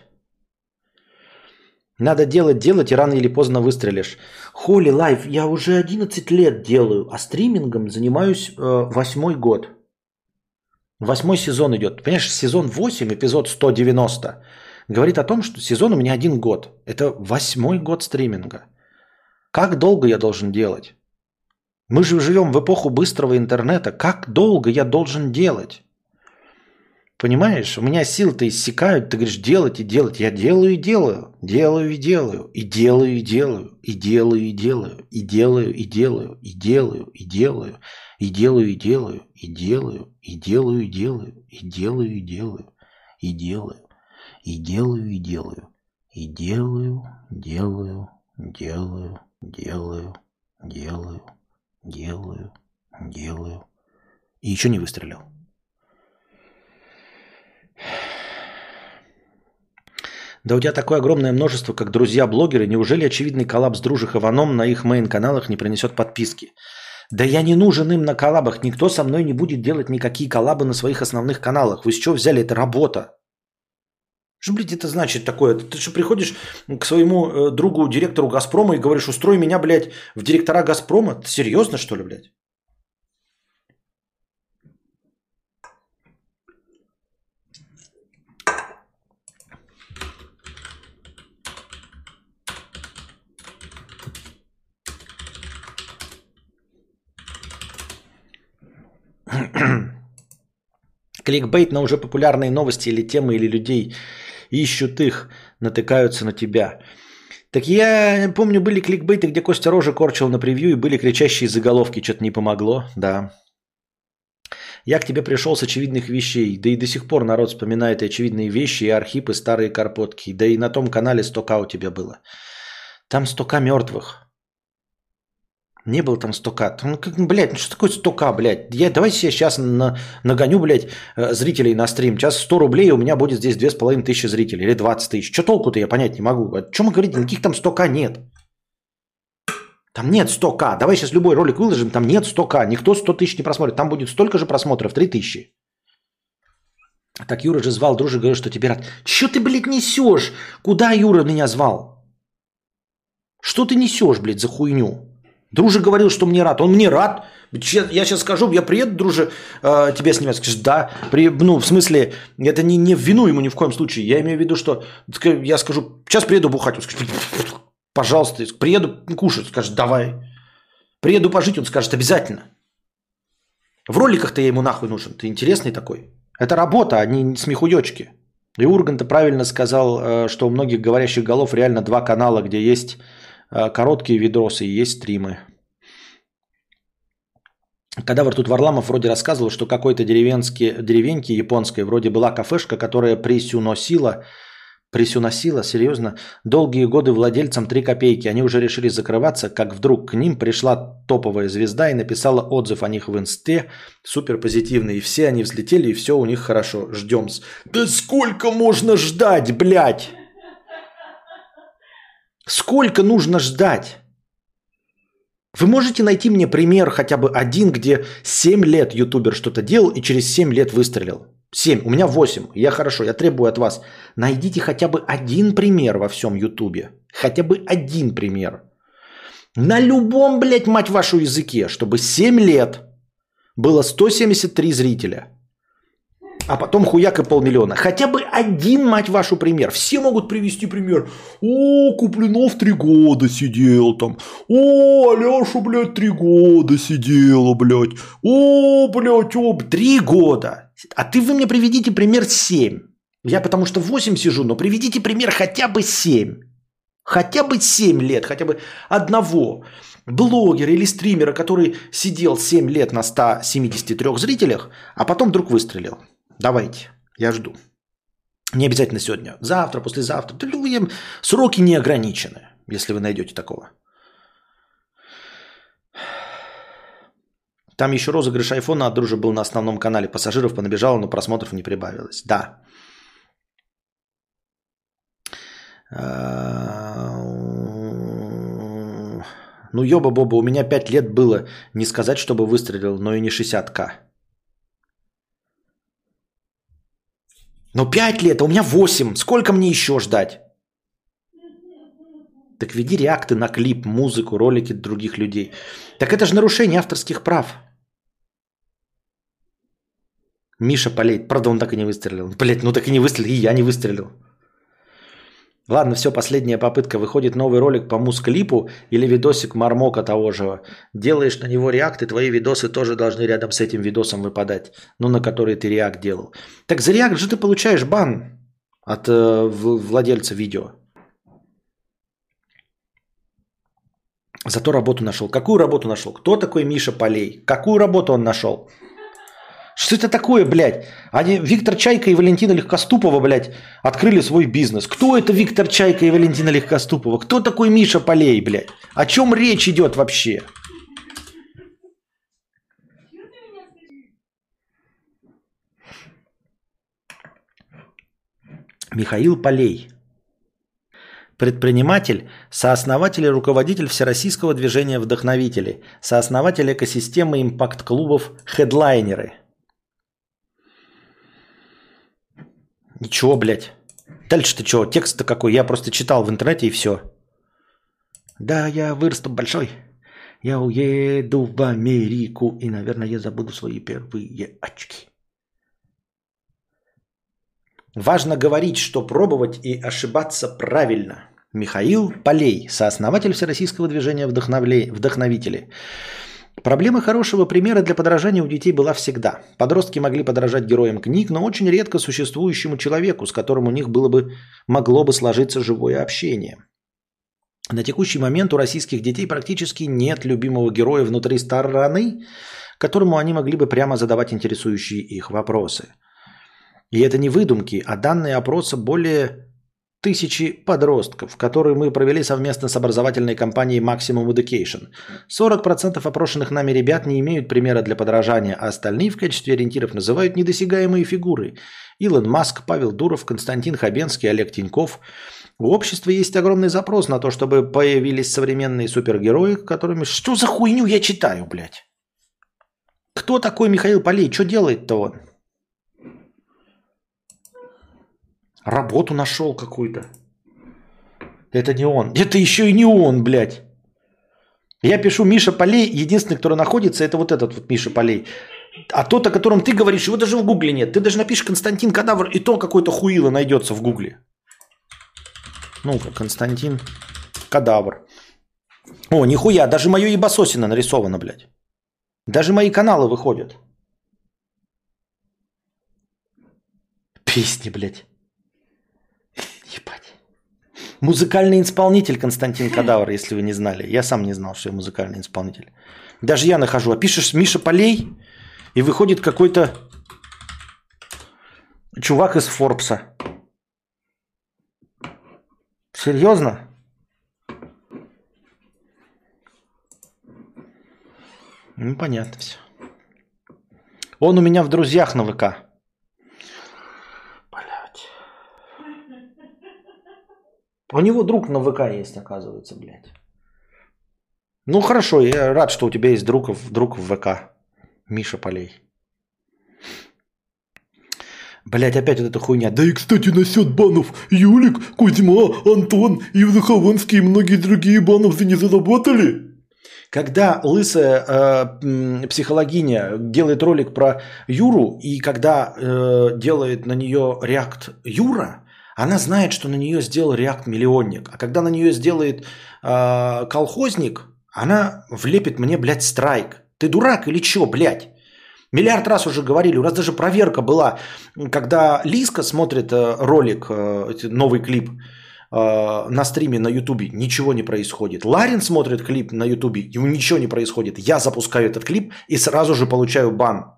Надо делать, делать, и рано или поздно выстрелишь. Холи лайф, я уже 11 лет делаю, а стримингом занимаюсь э, восьмой год. Восьмой сезон идет. Понимаешь, сезон 8, эпизод 190, говорит о том, что сезон у меня один год. Это восьмой год стриминга. Как долго я должен делать? Мы же живем в эпоху быстрого интернета. Как долго я должен делать? Понимаешь, у меня силы-то иссякают, ты говоришь, делать и делать. Я делаю и делаю, делаю и делаю, и делаю и делаю, и делаю и делаю, и делаю и делаю, и делаю и делаю, и делаю и делаю, и делаю, и делаю и делаю, и делаю и делаю, и делаю, и делаю и делаю, и делаю, делаю, делаю, делаю, делаю, делаю, делаю. И еще не выстрелил. Да у тебя такое огромное множество, как друзья-блогеры. Неужели очевидный коллапс дружих Иваном на их мейн-каналах не принесет подписки? Да я не нужен им на коллабах. Никто со мной не будет делать никакие коллабы на своих основных каналах. Вы с чего взяли? Это работа. Что, блядь, это значит такое? Ты что приходишь к своему э, другу, директору Газпрома и говоришь, устрой меня, блядь, в директора Газпрома? Ты серьезно, что ли, блядь? Кликбейт на уже популярные новости или темы, или людей ищут их, натыкаются на тебя. Так я помню, были кликбейты, где Костя Рожа корчил на превью, и были кричащие заголовки, что-то не помогло, да. Я к тебе пришел с очевидных вещей, да и до сих пор народ вспоминает и очевидные вещи, и архипы, старые карпотки, да и на том канале стока у тебя было. Там стока мертвых. Не было там стока. Ну, как, блядь, ну что такое стока, блядь? Я, давайте я сейчас на, нагоню, блядь, э, зрителей на стрим. Сейчас 100 рублей, у меня будет здесь 2500 зрителей или 20 тысяч. Что толку-то я понять не могу. О чем мы говорим? Никаких там стока нет. Там нет 100к. Давай сейчас любой ролик выложим, там нет 100к. Никто 100 тысяч не просмотрит. Там будет столько же просмотров, 3 тысячи. Так Юра же звал, дружи, говорил, что тебе рад. Че ты, блядь, несешь? Куда Юра меня звал? Что ты несешь, блядь, за хуйню? Дружи говорил, что мне рад. Он мне рад. Я сейчас скажу, я приеду, друже, э, тебя снимать. Скажешь, да. При, ну, в смысле, это не, не в вину ему ни в коем случае. Я имею в виду, что я скажу, сейчас приеду бухать. Он скажет, пожалуйста. Приеду кушать. Скажет, давай. Приеду пожить, он скажет, обязательно. В роликах-то я ему нахуй нужен. Ты интересный такой. Это работа, а не смехуёчки. И Ургант правильно сказал, э, что у многих говорящих голов реально два канала, где есть короткие видосы есть стримы. Кадавр тут Варламов вроде рассказывал, что какой-то деревеньке японской вроде была кафешка, которая присюносила Присюносила, серьезно? Долгие годы владельцам 3 копейки. Они уже решили закрываться, как вдруг к ним пришла топовая звезда и написала отзыв о них в инсте. Супер позитивный. И все они взлетели, и все у них хорошо. Ждем. Да сколько можно ждать, блядь? Сколько нужно ждать? Вы можете найти мне пример хотя бы один, где 7 лет ютубер что-то делал и через 7 лет выстрелил? 7, у меня 8. Я хорошо, я требую от вас. Найдите хотя бы один пример во всем Ютубе. Хотя бы один пример. На любом, блядь, мать вашу языке, чтобы 7 лет было 173 зрителя. А потом хуяк и полмиллиона. Хотя бы один, мать вашу, пример. Все могут привести пример. О, Куплинов три года сидел там. О, Алеша, блядь, три года сидела, блядь. О, блядь, о, три года. А ты вы мне приведите пример 7. Я потому что 8 сижу, но приведите пример хотя бы 7. Хотя бы 7 лет, хотя бы одного блогера или стримера, который сидел 7 лет на 173 зрителях, а потом вдруг выстрелил. Давайте, я жду. Не обязательно сегодня, завтра, послезавтра. Сроки не ограничены, если вы найдете такого. Там еще розыгрыш айфона от дружи был на основном канале. Пассажиров понабежало, но просмотров не прибавилось. Да. Ну, ёба-боба, у меня 5 лет было. Не сказать, чтобы выстрелил, но и не 60к. Но 5 лет, а у меня 8. Сколько мне еще ждать? Так веди реакты на клип, музыку, ролики других людей. Так это же нарушение авторских прав. Миша полей. Правда, он так и не выстрелил. Блять, ну так и не выстрелил, и я не выстрелил. Ладно, все, последняя попытка. Выходит новый ролик по мус-клипу или видосик Мармока того же. Делаешь на него реакт, и твои видосы тоже должны рядом с этим видосом выпадать. Ну, на который ты реакт делал. Так за реакт же ты получаешь бан от э, владельца видео. Зато работу нашел. Какую работу нашел? Кто такой Миша Полей? Какую работу он нашел? Что это такое, блядь? Они, Виктор Чайка и Валентина Легкоступова, блядь, открыли свой бизнес. Кто это Виктор Чайка и Валентина Легкоступова? Кто такой Миша Полей, блядь? О чем речь идет вообще? Михаил Полей. Предприниматель, сооснователь и руководитель Всероссийского движения вдохновителей, сооснователь экосистемы импакт-клубов «Хедлайнеры», Ничего, блядь. Дальше-то что? Текст-то какой? Я просто читал в интернете и все. Да, я вырасту большой. Я уеду в Америку и, наверное, я забуду свои первые очки. Важно говорить, что пробовать и ошибаться правильно. Михаил Полей, сооснователь Всероссийского движения вдохновителей. Проблема хорошего примера для подражания у детей была всегда. Подростки могли подражать героям книг, но очень редко существующему человеку, с которым у них было бы, могло бы сложиться живое общение. На текущий момент у российских детей практически нет любимого героя внутри стороны, которому они могли бы прямо задавать интересующие их вопросы. И это не выдумки, а данные опроса более тысячи подростков, которые мы провели совместно с образовательной компанией Maximum Education. 40% опрошенных нами ребят не имеют примера для подражания, а остальные в качестве ориентиров называют недосягаемые фигуры. Илон Маск, Павел Дуров, Константин Хабенский, Олег Тиньков. В обществе есть огромный запрос на то, чтобы появились современные супергерои, которыми... Что за хуйню я читаю, блядь? Кто такой Михаил Полей? Что делает-то он? Работу нашел какую-то. Это не он. Это еще и не он, блядь. Я пишу Миша Полей, единственный, который находится, это вот этот вот Миша Полей. А тот, о котором ты говоришь, его даже в Гугле нет. Ты даже напишешь Константин Кадавр, и то какой-то хуило найдется в Гугле. Ну-ка, Константин Кадавр. О, нихуя, даже мое ебасосина нарисовано, блядь. Даже мои каналы выходят. Песни, блядь. Музыкальный исполнитель Константин Кадавр, если вы не знали. Я сам не знал, что я музыкальный исполнитель. Даже я нахожу. А пишешь Миша Полей, и выходит какой-то чувак из Форбса. Серьезно? Ну, понятно все. Он у меня в друзьях на ВК. Блять. У него друг на ВК есть, оказывается, блядь. Ну хорошо, я рад, что у тебя есть друг, друг в ВК. Миша Полей. Блять, опять вот эта хуйня. Да и, кстати, насчет банов. Юлик, Кузьма, Антон, Евзахованский и многие другие бановцы не заработали? Когда лысая э, психологиня делает ролик про Юру, и когда э, делает на нее реакт Юра, она знает, что на нее сделал реакт миллионник. А когда на нее сделает э, колхозник, она влепит мне, блядь, страйк. Ты дурак или чё, блядь? Миллиард раз уже говорили, у нас даже проверка была, когда Лиска смотрит э, ролик, э, новый клип э, на стриме на Ютубе, ничего не происходит. Ларин смотрит клип на Ютубе, ему ничего не происходит. Я запускаю этот клип и сразу же получаю бан.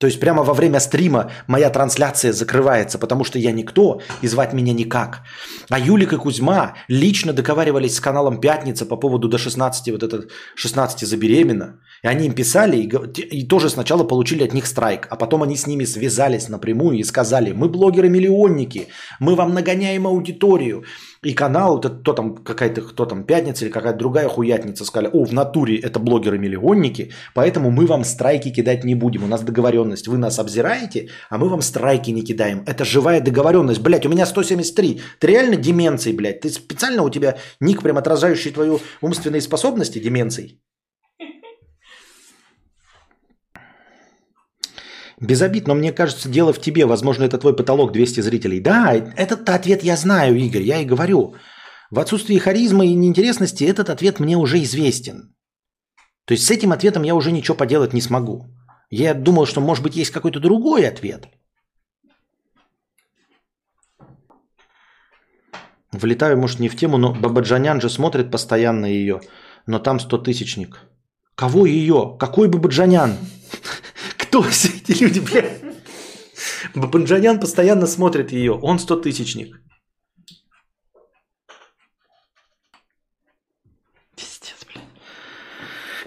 То есть прямо во время стрима моя трансляция закрывается, потому что я никто и звать меня никак. А Юлик и Кузьма лично договаривались с каналом «Пятница» по поводу до 16, вот этот 16 забеременна. И они им писали и, и тоже сначала получили от них страйк, а потом они с ними связались напрямую и сказали, мы блогеры-миллионники, мы вам нагоняем аудиторию. И канал, это кто там, какая-то, кто там, пятница или какая-то другая хуятница сказали, о, в натуре это блогеры-миллионники, поэтому мы вам страйки кидать не будем. У нас договоренность. Вы нас обзираете, а мы вам страйки не кидаем. Это живая договоренность. Блять, у меня 173. Ты реально деменцией, блядь? Ты специально у тебя ник прям отражающий твою умственные способности деменцией? Без обид, но мне кажется, дело в тебе. Возможно, это твой потолок 200 зрителей. Да, этот ответ я знаю, Игорь, я и говорю. В отсутствии харизмы и неинтересности этот ответ мне уже известен. То есть с этим ответом я уже ничего поделать не смогу. Я думал, что может быть есть какой-то другой ответ. Влетаю, может, не в тему, но Бабаджанян же смотрит постоянно ее. Но там 100 тысячник. Кого ее? Какой Бабаджанян? [laughs] Кто эти люди, блядь? Бабанджанян постоянно смотрит ее. Он сто тысячник. Пиздец, блядь.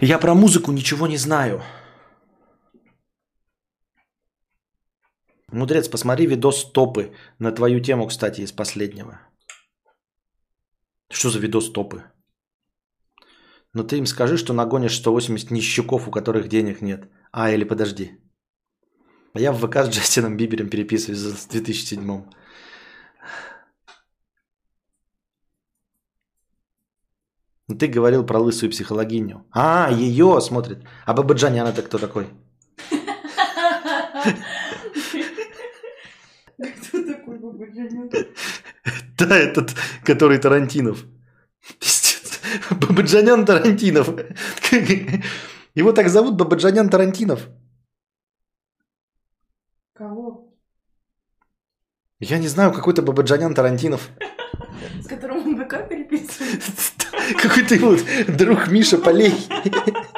Я про музыку ничего не знаю. Мудрец, посмотри видос топы на твою тему, кстати, из последнего. Что за видос топы? Но ты им скажи, что нагонишь 180 нищуков, у которых денег нет. А, или подожди. Я в ВК с Джастином Бибером переписываюсь в 2007 ну, Ты говорил про лысую психологиню. А, ее смотрит. А Бабаджанян это кто такой? Кто такой Бабаджанян? Да, этот, который Тарантинов. Пиздец. Бабаджанян Тарантинов. Его так зовут Бабаджанян Тарантинов. Кого? Я не знаю, какой-то Бабаджанян Тарантинов. С которым он ВК переписывается? [laughs] Какой-то вот друг Миша Полей.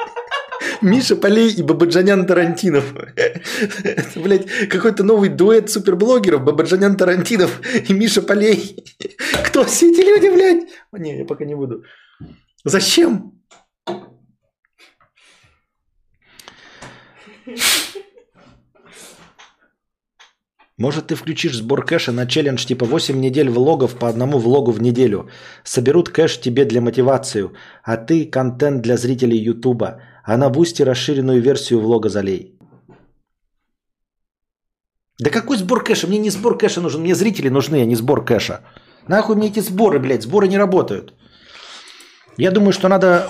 [laughs] Миша Полей и Бабаджанян Тарантинов. [laughs] Это, блядь, какой-то новый дуэт суперблогеров Бабаджанян Тарантинов и Миша Полей. Кто все эти люди, блядь? О, не, я пока не буду. Зачем? Может, ты включишь сбор кэша на челлендж типа 8 недель влогов по одному влогу в неделю. Соберут кэш тебе для мотивацию, а ты контент для зрителей Ютуба. А на бусте расширенную версию влога залей. Да какой сбор кэша? Мне не сбор кэша нужен, мне зрители нужны, а не сбор кэша. Нахуй мне эти сборы, блядь, сборы не работают. Я думаю, что надо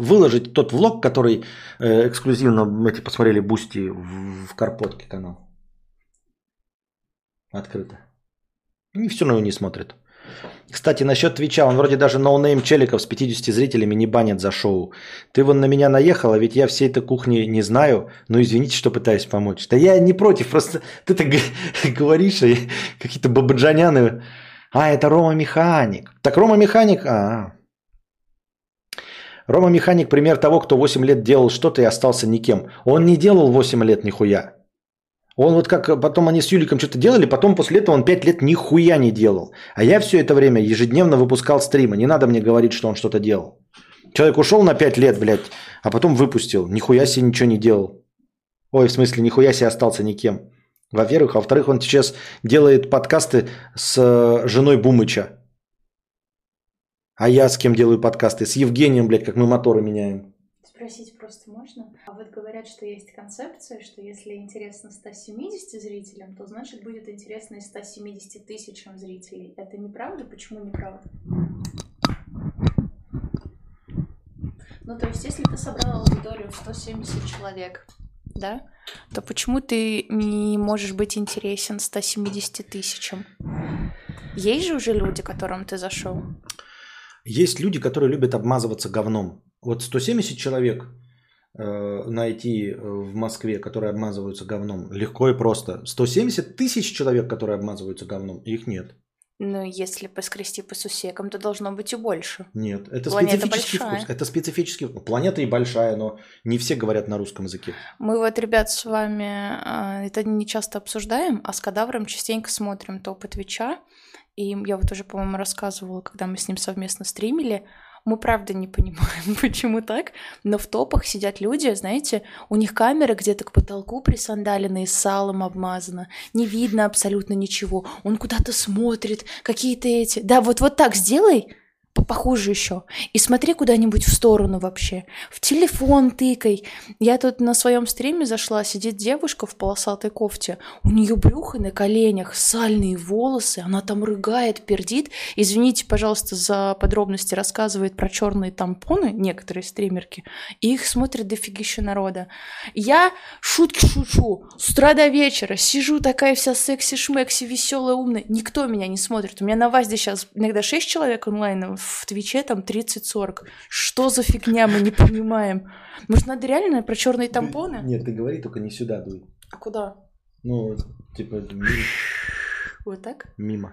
выложить тот влог, который э, эксклюзивно мы посмотрели Boosty в, в Карпотке канал. Открыто. И все равно не смотрят. Кстати, насчет Twitch а, он вроде даже ноунейм челиков с 50 зрителями не банят за шоу. Ты вон на меня наехала, ведь я всей этой кухни не знаю, но извините, что пытаюсь помочь. Да я не против, просто ты так [laughs] говоришь, какие-то бабаджаняны. А, это Рома Механик. Так Рома Механик, а, Рома Механик пример того, кто 8 лет делал что-то и остался никем. Он не делал 8 лет нихуя. Он вот как потом они с Юликом что-то делали, потом после этого он 5 лет нихуя не делал. А я все это время ежедневно выпускал стримы. Не надо мне говорить, что он что-то делал. Человек ушел на 5 лет, блядь, а потом выпустил. Нихуя себе ничего не делал. Ой, в смысле, нихуя себе остался никем. Во-первых. А во-вторых, он сейчас делает подкасты с э, женой Бумыча. А я с кем делаю подкасты? С Евгением, блядь, как мы моторы меняем. Спросить просто можно? А вот говорят, что есть концепция, что если интересно 170 зрителям, то значит будет интересно и 170 тысячам зрителей. Это неправда? Почему неправда? Ну, то есть, если ты собрал аудиторию в 170 человек, да, то почему ты не можешь быть интересен 170 тысячам? Есть же уже люди, которым ты зашел. Есть люди, которые любят обмазываться говном. Вот 170 человек э, найти э, в Москве, которые обмазываются говном, легко и просто. 170 тысяч человек, которые обмазываются говном, их нет. Ну, если поскрести по сусекам, то должно быть и больше. Нет, это Планета специфический большая. вкус. Это специфический вкус. Планета и большая, но не все говорят на русском языке. Мы вот, ребят, с вами а, это не часто обсуждаем, а с кадавром частенько смотрим топы Твича. И я вот уже, по-моему, рассказывала, когда мы с ним совместно стримили, мы правда не понимаем, [laughs] почему так, но в топах сидят люди, знаете, у них камера где-то к потолку присандалена и салом обмазана, не видно абсолютно ничего, он куда-то смотрит, какие-то эти... Да, вот, вот так сделай, похуже еще. И смотри куда-нибудь в сторону вообще. В телефон тыкай. Я тут на своем стриме зашла, сидит девушка в полосатой кофте. У нее брюхо на коленях, сальные волосы. Она там рыгает, пердит. Извините, пожалуйста, за подробности рассказывает про черные тампоны, некоторые стримерки. И их смотрит дофигища народа. Я шутки шучу. С утра до вечера сижу такая вся секси-шмекси, веселая, умная. Никто меня не смотрит. У меня на ВАЗде сейчас иногда 6 человек онлайн, в Твиче там 30-40. Что за фигня, мы не понимаем. Может, надо реально про черные тампоны? Нет, ты говори, только не сюда дуй. А куда? Ну, типа ми- Вот так? мимо.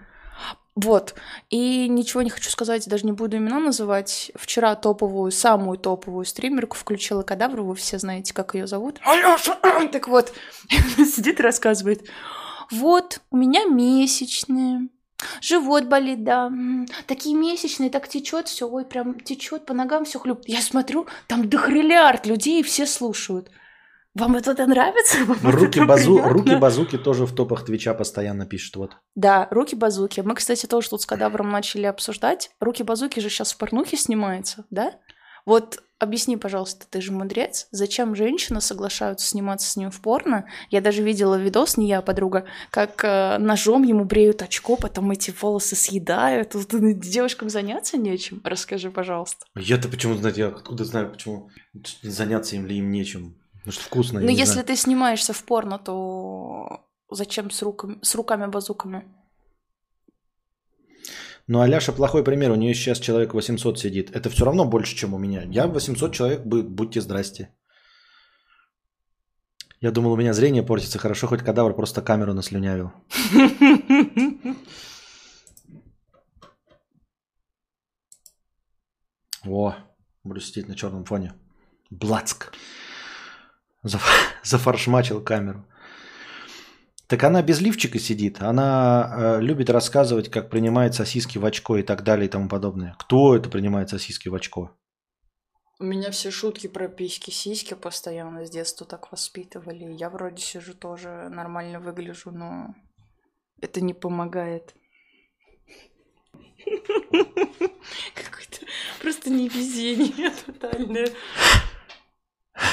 Вот. И ничего не хочу сказать, даже не буду имена называть. Вчера топовую, самую топовую стримерку включила кадавру, вы все знаете, как ее зовут. Алёша! Так вот, [laughs] сидит и рассказывает. Вот, у меня месячные. Живот болит, да. Такие месячные, так течет все, ой, прям течет по ногам все хлюп. Я смотрю, там дохриллиард людей, и все слушают. Вам это нравится? [laughs] Вам Руки, это базу, приятно? руки базуки тоже в топах Твича постоянно пишут. Вот. Да, руки базуки. Мы, кстати, тоже тут с кадавром начали обсуждать. Руки базуки же сейчас в порнухе снимается, да? Вот объясни, пожалуйста, ты же мудрец, зачем женщины соглашаются сниматься с ним в порно? Я даже видела видос, не я, а подруга, как э, ножом ему бреют очко, потом эти волосы съедают. Тут девушкам заняться нечем. Расскажи, пожалуйста. Я-то почему знаю, я откуда знаю, почему заняться им ли им нечем. Может, вкусно, я Ну, если знаю. ты снимаешься в порно, то зачем с, руками, с руками-базуками? Ну, Аляша плохой пример. У нее сейчас человек 800 сидит. Это все равно больше, чем у меня. Я 800 человек, будьте здрасте. Я думал, у меня зрение портится. Хорошо, хоть кадавр просто камеру наслюнявил. [laughs] О, буду сидеть на черном фоне. Блацк. Заф- [laughs] Зафаршмачил камеру. Так она без лифчика сидит. Она э, любит рассказывать, как принимает сосиски в очко и так далее и тому подобное. Кто это принимает сосиски в очко? У меня все шутки про письки-сиськи постоянно с детства так воспитывали. Я вроде сижу тоже нормально выгляжу, но это не помогает. [laughs] Какое-то просто невезение тотальное.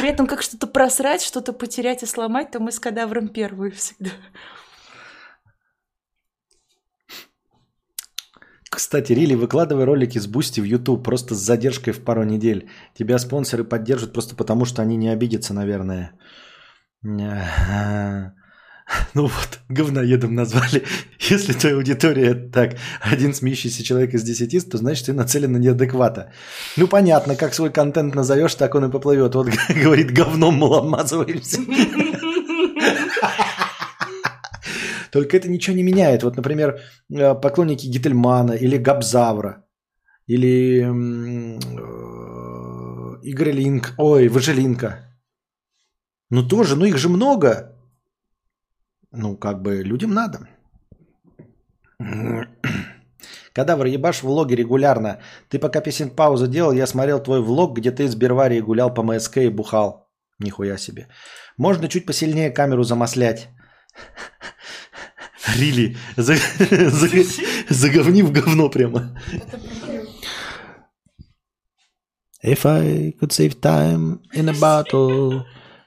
При этом как что-то просрать, что-то потерять и сломать, то мы с кадавром первые всегда. Кстати, Рили, выкладывай ролики с Boosty в YouTube просто с задержкой в пару недель. Тебя спонсоры поддержат просто потому, что они не обидятся, наверное. [laughs] Ну вот, говноедом назвали. [laughs] Если твоя аудитория так, один смеющийся человек из десяти, то значит ты нацелен на неадеквата. Ну понятно, как свой контент назовешь, так он и поплывет. Вот [laughs] говорит, говном мы обмазываемся. Только это ничего не меняет. Вот, например, э, поклонники Гительмана или Габзавра или э, Игорь Линк, ой, Важелинка. Ну тоже, ну их же много. Ну, как бы людям надо. Кадавр, ебашь влоги регулярно. Ты пока песен паузу делал, я смотрел твой влог, где ты из Берварии гулял по МСК и бухал. Нихуя себе. Можно чуть посильнее камеру замаслять. Рили, заговни в говно прямо. If I could save time in a bottle,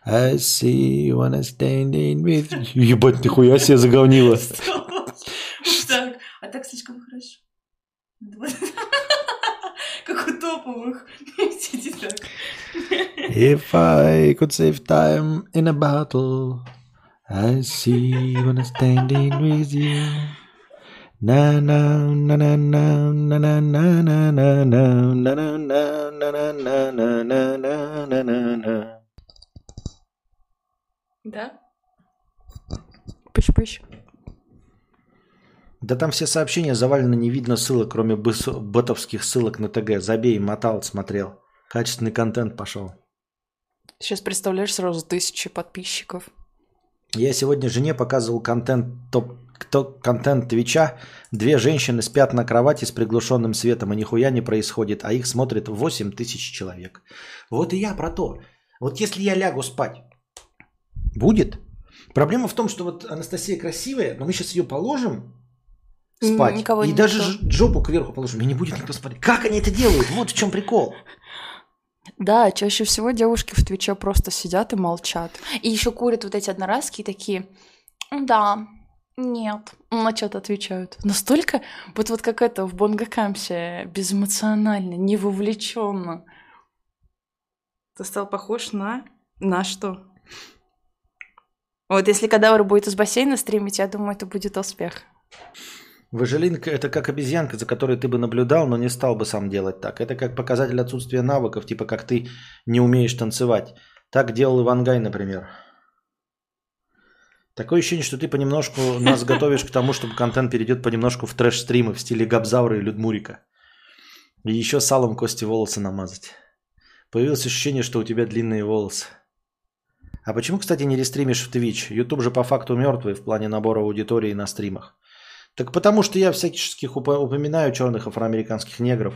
I see you wanna standing with you. Ебать, нихуя себе заговнила. Так, а так слишком хорошо. Как у топовых. If I could save time in a battle, I see you wanna standing with you. На на на на на на на на на на на на на на на на на на на на да? Пыщ-пыщ. Да там все сообщения завалены, не видно ссылок, кроме ботовских ссылок на ТГ. Забей, мотал, смотрел. Качественный контент пошел. Сейчас представляешь сразу тысячи подписчиков. Я сегодня жене показывал контент топ кто контент Твича, две женщины спят на кровати с приглушенным светом, и нихуя не происходит, а их смотрит 8 тысяч человек. Вот и я про то. Вот если я лягу спать, Будет. Проблема в том, что вот Анастасия красивая, но мы сейчас ее положим спать. Никого и даже никто. жопу кверху положим, и не будет никто смотреть. Как они это делают? Вот в чем прикол. Да, чаще всего девушки в Твиче просто сидят и молчат. И еще курят вот эти одноразки и такие, да, нет, на что-то отвечают. Настолько, вот, вот как это в Бонгакамсе, безэмоционально, не вовлеченно. Ты стал похож на... На что? Вот если кадавр будет из бассейна стримить, я думаю, это будет успех. Важелинка – это как обезьянка, за которой ты бы наблюдал, но не стал бы сам делать так. Это как показатель отсутствия навыков, типа как ты не умеешь танцевать. Так делал Ивангай, например. Такое ощущение, что ты понемножку нас [laughs] готовишь к тому, чтобы контент перейдет понемножку в трэш-стримы в стиле Габзавра и Людмурика. И еще салом кости волосы намазать. Появилось ощущение, что у тебя длинные волосы. А почему, кстати, не рестримишь в Twitch? YouTube же по факту мертвый в плане набора аудитории на стримах. Так потому что я всяческих упоминаю черных афроамериканских негров.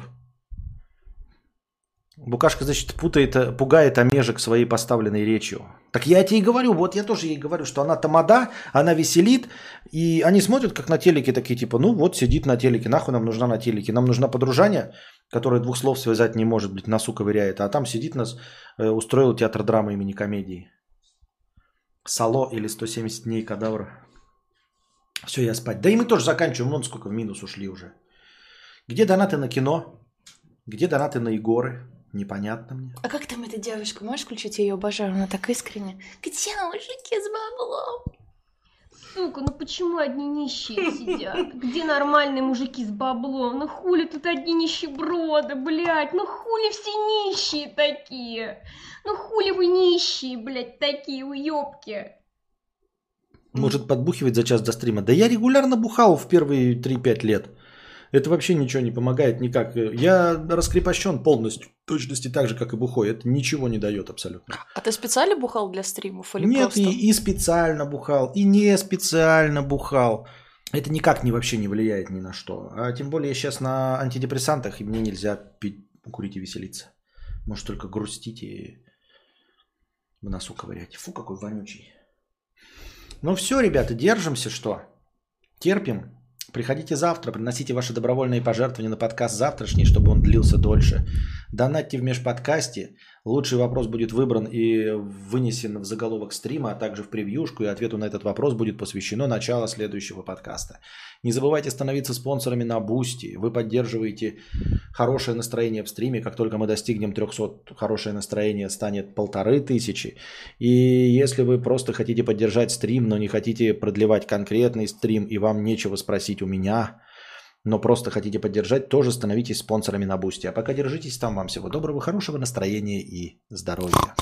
Букашка, значит, путает, пугает омежек своей поставленной речью. Так я тебе и говорю, вот я тоже ей говорю, что она тамада, она веселит, и они смотрят, как на телеке, такие типа, ну вот сидит на телеке, нахуй нам нужна на телеке, нам нужна подружание, которое двух слов связать не может, блядь, носу ковыряет, а там сидит нас, э, устроил театр драмы имени комедии. Сало или 170 дней кадавра. Все, я спать. Да и мы тоже заканчиваем. Вон сколько в минус ушли уже. Где донаты на кино? Где донаты на Егоры? Непонятно мне. А как там эта девушка? Можешь включить? Я ее обожаю. Она так искренне. Где мужики с баблом? Сука, ну почему одни нищие сидят? [laughs] Где нормальные мужики с баблом? Ну хули тут одни нищеброды, блядь? Ну хули все нищие такие? Ну хули вы нищие, блядь, такие уёбки? Может подбухивать за час до стрима? Да я регулярно бухал в первые 3-5 лет. Это вообще ничего не помогает никак. Я раскрепощен полностью, точности так же, как и бухой. Это ничего не дает абсолютно. А ты специально бухал для стримов или Нет, просто? и, и специально бухал, и не специально бухал. Это никак не вообще не влияет ни на что. А тем более я сейчас на антидепрессантах, и мне нельзя пить, курить и веселиться. Может только грустить и в носу ковырять. Фу, какой вонючий. Ну все, ребята, держимся, что? Терпим. Приходите завтра, приносите ваши добровольные пожертвования на подкаст завтрашний, чтобы он длился дольше. Донатьте в межподкасте. Лучший вопрос будет выбран и вынесен в заголовок стрима, а также в превьюшку, и ответу на этот вопрос будет посвящено начало следующего подкаста. Не забывайте становиться спонсорами на Бусти. Вы поддерживаете хорошее настроение в стриме. Как только мы достигнем 300, хорошее настроение станет полторы тысячи. И если вы просто хотите поддержать стрим, но не хотите продлевать конкретный стрим, и вам нечего спросить у меня, но просто хотите поддержать, тоже становитесь спонсорами на Бусти. А пока держитесь там. Вам всего доброго, хорошего настроения и здоровья.